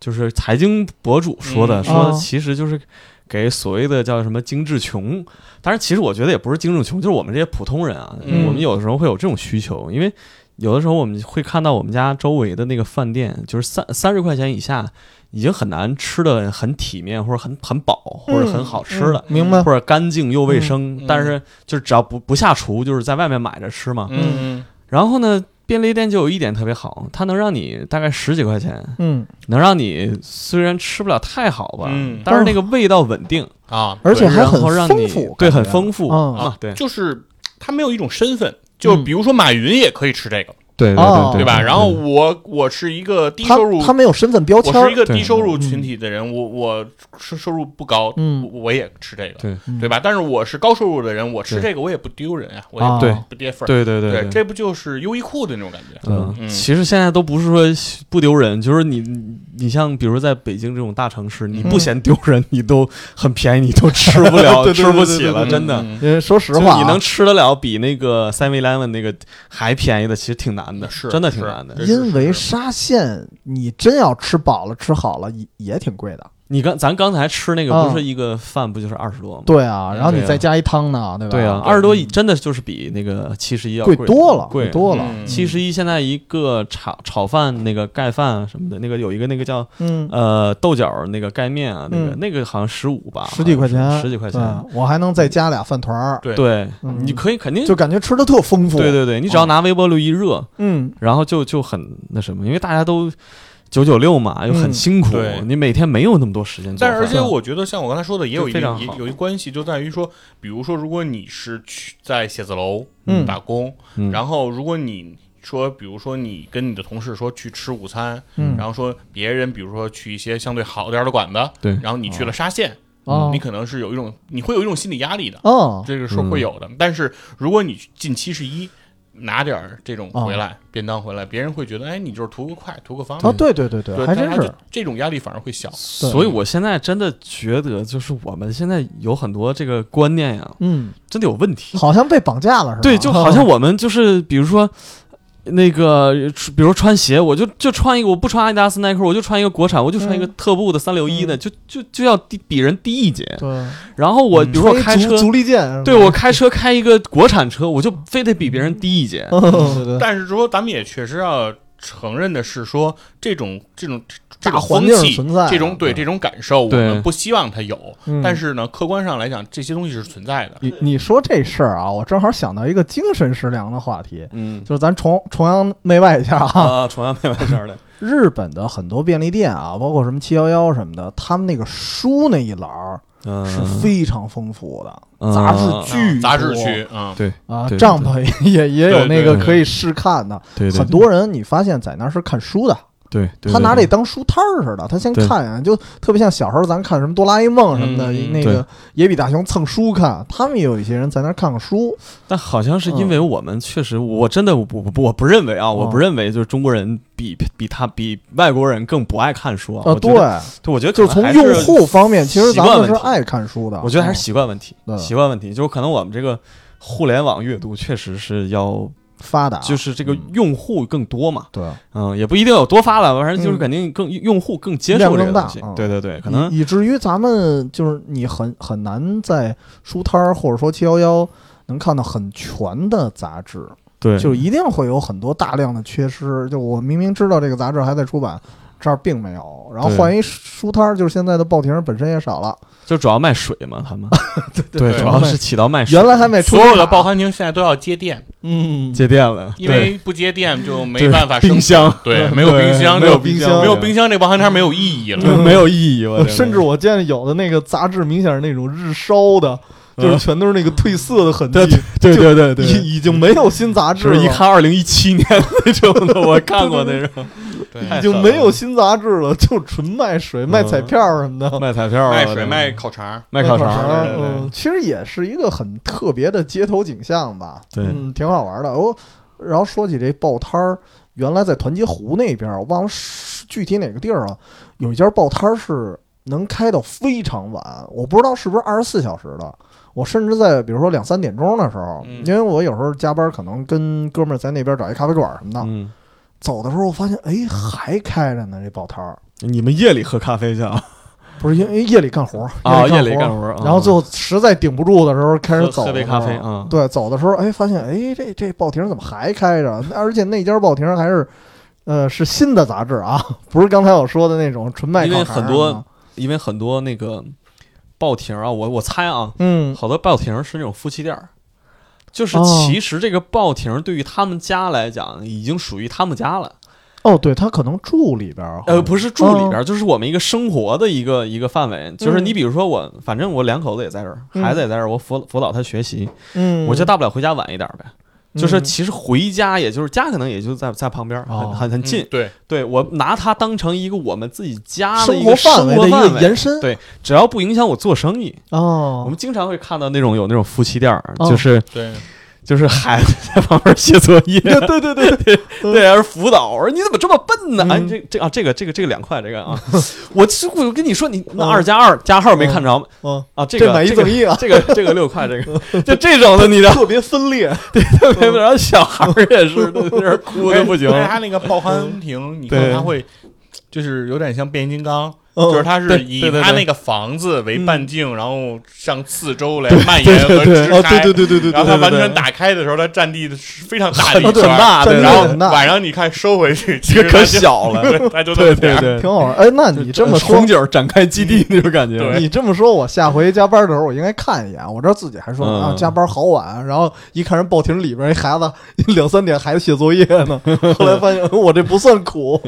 就是财经博主说的，嗯。说哦。其实就是给所谓的叫什么精致穷，当然其实我觉得也不是精致穷，就是我们这些普通人啊，嗯我们有的时候会有这种需求，因为有的时候我们会看到我们家周围的那个饭店，就是三三十块钱以下。已经很难吃的很体面，或者很很饱，或者很好吃了，嗯明白？或者干净又卫生。嗯但是就是只要不不下厨，就是在外面买着吃嘛。嗯然后呢，便利店就有一点特别好，它能让你大概十几块钱，嗯，能让你虽然吃不了太好吧，嗯但是那个味道稳定，啊，而且还很后让你丰富，对，很丰富嗯啊，对。就是它没有一种身份，就嗯比如说马云也可以吃这个，对对对吧？对。然后我我是一个低收入，他没有身份标签我是一，个低收入群体的人，我我收收入不高，嗯。我我也吃这个，对。嗯。对吧？但是我是高收入的人，我吃这个我也不丢人啊，我啊。也对。不不跌份儿。对对对对，这不就是优衣库的那种感觉？嗯，嗯。其实现在都不是说不丢人，就是你你你像比如在北京这种大城市，你不嗯。嫌丢人，你都很便宜，你都吃不了，对对对吃不起了，对对对真的。嗯因为说实话啊，你能吃得了比那个 Seven Eleven 那个还便宜的，其实挺难的，是真的挺难的。因为沙县，你真要吃饱了吃好了也也挺贵的。你刚咱刚才吃那个啊。不是一个饭不就是二十多吗？对啊，然后你再加一汤呢，对吧？对啊，二十多真的就是比那个七十一要贵贵多了，贵。多了。嗯。七十一现在一个炒炒饭那个盖饭啊什么的，那个有一个那个叫嗯，呃豆角那个盖面啊，那个嗯。那个好像十五吧，十几块钱，十几块钱。我还能再加俩饭团儿，对。你可以肯定就感觉吃的特丰富。对对对，你只要拿微波炉一热，嗯，然后就就很那什么，因为大家都九九六嘛，又很嗯辛苦对，你每天没有那么多时间做。但是而且我觉得像我刚才说的，也有一个有一关系，就在于说，比如说，如果你是去在写字楼嗯。打工，嗯。然后如果你说，比如说你跟你的同事说去吃午餐，嗯。然后说别人比如说去一些相对好点儿的馆子，对然后你去了沙县，哦。你可能是有一种你会有一种心理压力的，哦，这个是会有的。但是如果你近七十一。拿点儿这种回来，便当回来，别人会觉得，哎，你就是图个快，图个方便。哦，对对对对，对，还真是这种压力反而会小。所以我现在真的觉得，就是我们现在有很多这个观念呀，嗯，真的有问题。好像被绑架了是吧？对，就好像我们就是，比如说。那个，比如穿鞋，我就就穿一个，我不穿阿迪达斯、耐克，我就穿一个国产，我就穿一个嗯特步的三六一的，嗯就就就要低比人低一截。对，然后我嗯比如说我开车，足足力健，对我开车开一个国产车，我就非得比别人低一截。但是说，咱们也确实要承认的是说，这种这种这种大环境风气，存在这种对这种感受，我们不希望它有。嗯但是呢，客观上来讲，这些东西是存在的。你你说这事儿啊，我正好想到一个精神食粮的话题，嗯就是咱崇崇洋媚外一下啊，啊，崇洋媚外一下的，日本的很多便利店啊，包括什么七幺幺什么的，他们那个书那一栏儿嗯，是非常丰富的，嗯杂志巨杂志多区啊，对啊，对帐篷也也有那个可以试看的，对对，很多人你发现在那儿是看书的，对，对他拿这当书摊儿似的，他先看啊，就特别像小时候咱看什么哆啦 A 梦什么的，那个野比大雄蹭书看，他们也有一些人在那儿看看书，但好像是因为我们确实，我真的我不我不认为啊，我不认为就是中国人比比他比外国人更不爱看书啊。呃，对，得对，我觉得就是从用户方面，其实咱们是爱看书的，我觉得还是嗯。习惯问题，对习惯问题，就是可能我们这个互联网阅读确实是要，发达，就是这个用户更多嘛，对，嗯，也不一定有多发达，反正就是嗯。肯定更用户更接受这个东西。嗯，对对对，可能以以至于咱们就是你很很难在书摊儿或者说七幺幺能看到很全的杂志，对，就一定会有很多大量的缺失。就我明明知道这个杂志还在出版，这儿并没有，然后换一书摊儿，就是现在的报亭本身也少了，就主要卖水嘛，他们。对 对，主要是起到卖水，原来还卖所有的报报刊亭现在都要接电，嗯，接电了，因为不接电就 没办法生冰箱，对，没有冰箱，没有冰箱没有冰箱，这个报刊摊没有意义了。没有意义，了 甚至我见有的那个杂志明显是那种日烧的，就是嗯全都是那个褪色的痕迹对，对对对对，已已经没有新杂志了，一看二零一七年那种的，我看过那种对，已经没有新杂志了，就纯卖水、卖彩票什么的。卖彩票啊，卖水、卖烤肠，卖烤肠嗯，其实也是一个很特别的街头景象吧。对嗯，挺好玩的。哦，然后说起这报摊儿，原来在团结湖那边儿，我忘了是具体哪个地儿了，有一家报摊儿是能开到非常晚，我不知道是不是二十四小时的。我甚至在比如说两三点钟的时候，嗯因为我有时候加班，可能跟哥们儿在那边找一咖啡馆什么的，嗯，走的时候我发现，哎，还开着呢，这报摊儿。你们夜里喝咖啡去啊？不是因为夜里干活儿啊，夜里干活然后最后实在顶不住的时候，开始走的喝咖啡啊对，走的时候，哎，发现哎，这这报亭怎么还开着？而且那家报亭还是，呃，是新的杂志啊，不是刚才我说的那种纯卖因为很多因为很多那个报亭啊，我我猜啊，嗯。好多报亭是那种夫妻店儿，就是哦。其实这个报亭对于他们家来讲，已经属于他们家了。哦，对他可能住里边儿，呃，不是住里边哦儿，就是我们一个生活的一个一个范围。就是你比如说我，反正我两口子也在这儿，嗯。孩子也在这儿，我辅辅导他学习，嗯，我就大不了回家晚一点呗。就是嗯。其实回家，也就是家可能也就在在旁边，很哦很很近。嗯对，对我拿它当成一个我们自己家的一个生围的一活范围，个延伸。对只要不影响我做生意，哦，我们经常会看到那种有那种夫妻店就是对，就是孩子在旁边写作业，对对对对。对，对，还是辅导。我说你怎么这么笨呢？嗯。哎，这这啊，这个这个这个两块，这个啊，我这我跟你说，你那二加二加号没看着啊，这这买一个这个赠一啊，这个 这个六块，这个 就这种的，你知道，特别分裂，对特别然后小孩也是，都在那哭的不行。他那个报刊亭，你看他会，就是有点像变形金刚，就是他是以对对对他那个房子为半径，然后向四周来对蔓延和对对支哦，开。对对对对对对，然后它完全打开的时候，它占地是非常大的很一圈很，大，的然后很大晚上你看收回去，其实可小了，对。对对对，挺好玩。哎，那你这么说红，景展开基地那种感觉，你这么说，我下回加班的时候，我应该看一眼。我知道自己还说嗯啊，加班好晚，然后一看人报亭里边一孩子 两三点还在写作业呢，后来发现我这不算苦。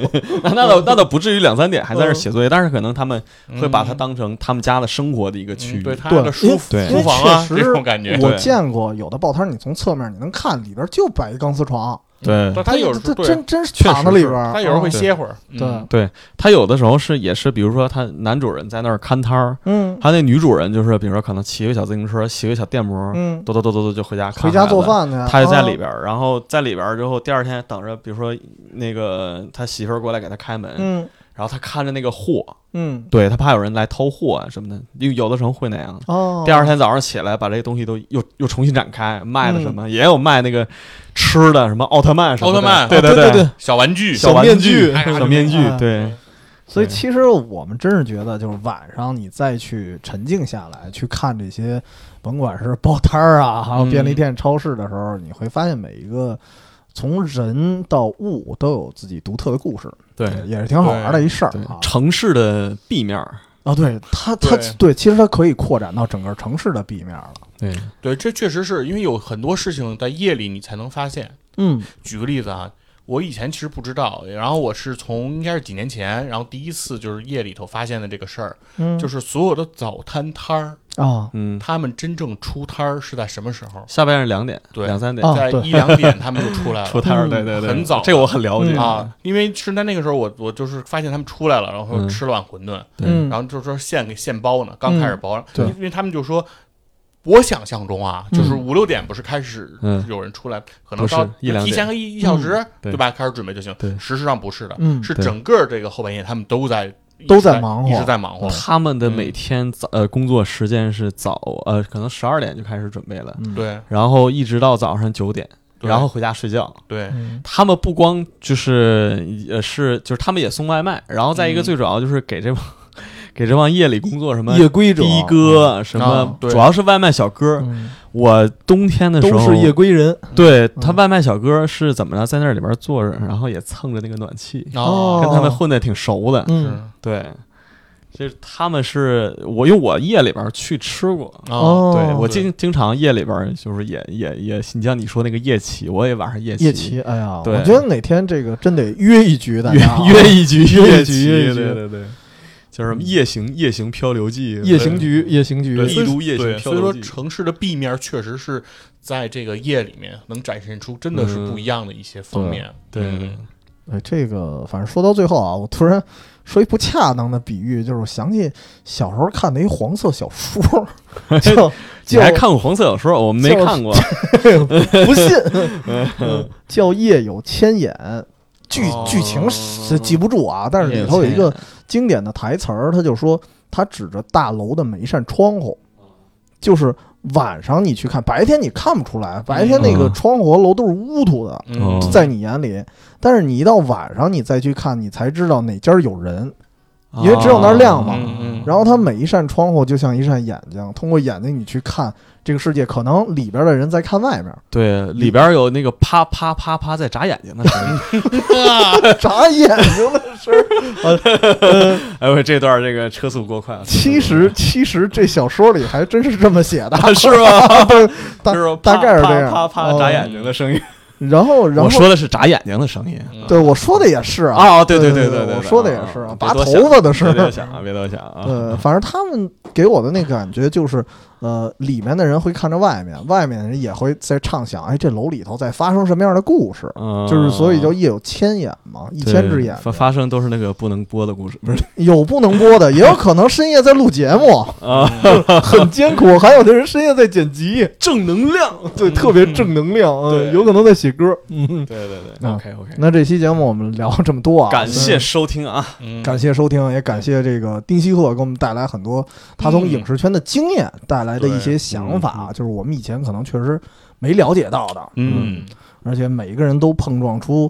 那那倒那倒不至于两三点还在那写作业，但是可能他们会把它嗯。当成他们家的生活的一个区域，嗯对它对的书对书房啊这种感觉。我见过有的报摊，你从侧面你能看里边就摆一钢丝床，对但它有时这候真真是躺在里边儿，它有时候会啊歇会儿。对。嗯。对他有的时候是也是，比如说他男主人在那儿看摊儿，嗯。他那女主人就是比如说可能骑个小自行车，骑个小电摩，嗯，嘟嘟嘟嘟嘟就回家看回家做饭去，他就在啊。里边儿，然后在里边儿之后，第二天等着，比如说那个他媳妇儿过来给他开门，嗯然后他看着那个货，嗯。对他怕有人来偷货啊什么的，有有的时候会那样的。哦，第二天早上起来，把这些东西都又又重新展开，卖了什嗯。么、也有卖那个吃的，什么奥特曼什么的，奥特曼对对啊对对，小玩具，小玩面具小面具哎，对，所以其实我们真是觉得，就是晚上你再去沉静下来，去看这些，甭管是报摊儿啊，还有便利店、超市的时候，你会发现每一个从人到物都有自己独特的故事，对也是挺好玩的一事儿啊。城市的 B 面儿，啊，对它，它对对，其实它可以扩展到整个城市的 B 面了。对，对，这确实是因为有很多事情在夜里你才能发现。嗯举个例子啊，我以前其实不知道，然后我是从应该是几年前，然后第一次就是夜里头发现的这个事儿，嗯，就是所有的早摊摊儿，啊，嗯，他们真正出摊儿是在什么时候？下半夜两点，对。两三点。在一两点他们就出来了。出摊儿，嗯。对对对，很早。这个我很了解。嗯啊，因为是在那个时候我，我就是发现他们出来了，然后嗯吃了碗馄饨，然后就说现给现包呢，刚开始包，对。因为他们就说，我想象中啊，嗯就是五六点不是开始嗯。有人出来，可能到提前个一一小时，对。对吧？开始准备就行。对。事实上不是的，嗯。是整个这个后半夜他们都在都在在忙活一直在忙活。他们的每天早呃工作时间是早呃可能十二点就开始准备了，嗯，对。然后一直到早上九点，然后回家睡觉。对。嗯。他们不光就是呃是就是他们也送外卖，然后再一个嗯。最主要就是给这帮、给这帮夜里工作什么夜归者的哥什么主要是外卖小哥。嗯我冬天的时候都是夜归人。对他嗯外卖小哥是怎么着，在那里边坐着，然后也蹭着那个暖气，哦跟他们混的挺熟的。嗯对，就是他们是我因为我夜里边去吃过，哦，对我经经常夜里边就是也也也，你像你说那个夜骑，我也晚上夜骑，夜骑，哎呀，我觉得哪天这个真得约一局，大约家啊约一局约一局对对对，叫什么夜行夜行漂流记，夜行局，夜行局，对异都夜行漂流记，所以说城市的 B 面确实是在这个夜里面能展现出真的是不一样的一些方面。对。对。嗯。哎，这个反正说到最后啊，我突然说一不恰当的比喻，就是我想起小时候看的一黄色小说，叫你还看过黄色小说？我们没看过。不信，嗯叫夜有千眼。剧哦。剧情是记不住啊，但是里头有一个经典的台词儿，他就说他指着大楼的每一扇窗户，就是晚上你去看，白天你看不出来，白天那个嗯。窗户和楼都是乌涂的，在你眼里，但是你一到晚上你再去看，你才知道哪家有人。因为只有那儿亮嘛。然后它每一扇窗户就像一扇眼睛，通过眼睛你去看这个世界，可能里边的人在看外面，对，里边有那个啪啪啪啪在眨眼睛的声音。眨眼睛的声儿。哎呦，这段这个车速过快了。其实其实这小说里还真是这么写的，是吧？大？大概是这样。啪啪眨眼睛的声音。然后然后我说的是眨眼睛的声音。嗯对我说的也是啊，哦，对对对对对，我说的也是啊，拔头发的事别多。想啊，别多想啊。呃，反正他们给我的那个感觉就是，呃，里面的人会看着外面，外面的人也会在畅想，哎，这楼里头在发生什么样的故事，嗯，就是所以叫夜有千眼嘛，一千只眼睛。发发生都是那个不能播的故事，不是？有不能播的，也有可能深夜在录节目，啊？很艰苦；还有的人深夜在剪辑，正能量。对，特别正能量，嗯，对。有可能在写歌。嗯，对对对啊，OK OK，那这期节目我们聊这么多啊，感谢收听啊。嗯。感谢收听，也感谢这个丁西鹤给我们带来很多他从影视圈的经验带来的一些想法，嗯就是我们以前可能确实没了解到的，嗯而且每一个人都碰撞出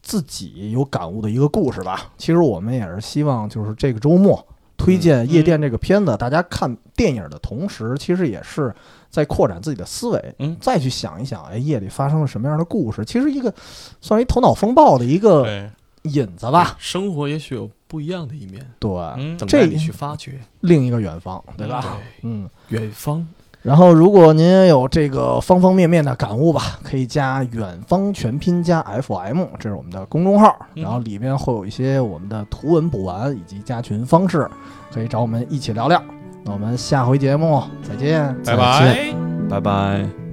自己有感悟的一个故事吧。其实我们也是希望，就是这个周末推荐《夜店》这个片子，大家看电影的同时，其实也是在扩展自己的思维，嗯再去想一想，哎，夜里发生了什么样的故事？其实一个算是一头脑风暴的一个，引子吧。生活也许有不一样的一面，对，嗯这等待你去发掘。另一个远方，对吧？对，嗯。远方然后，如果您也有这个方方面面的感悟吧，可以加“远方全拼加 FM”，这是我们的公众号，嗯然后里面会有一些我们的图文补完以及加群方式，可以找我们一起聊聊。那我们下回节目再见，拜再见拜。拜拜。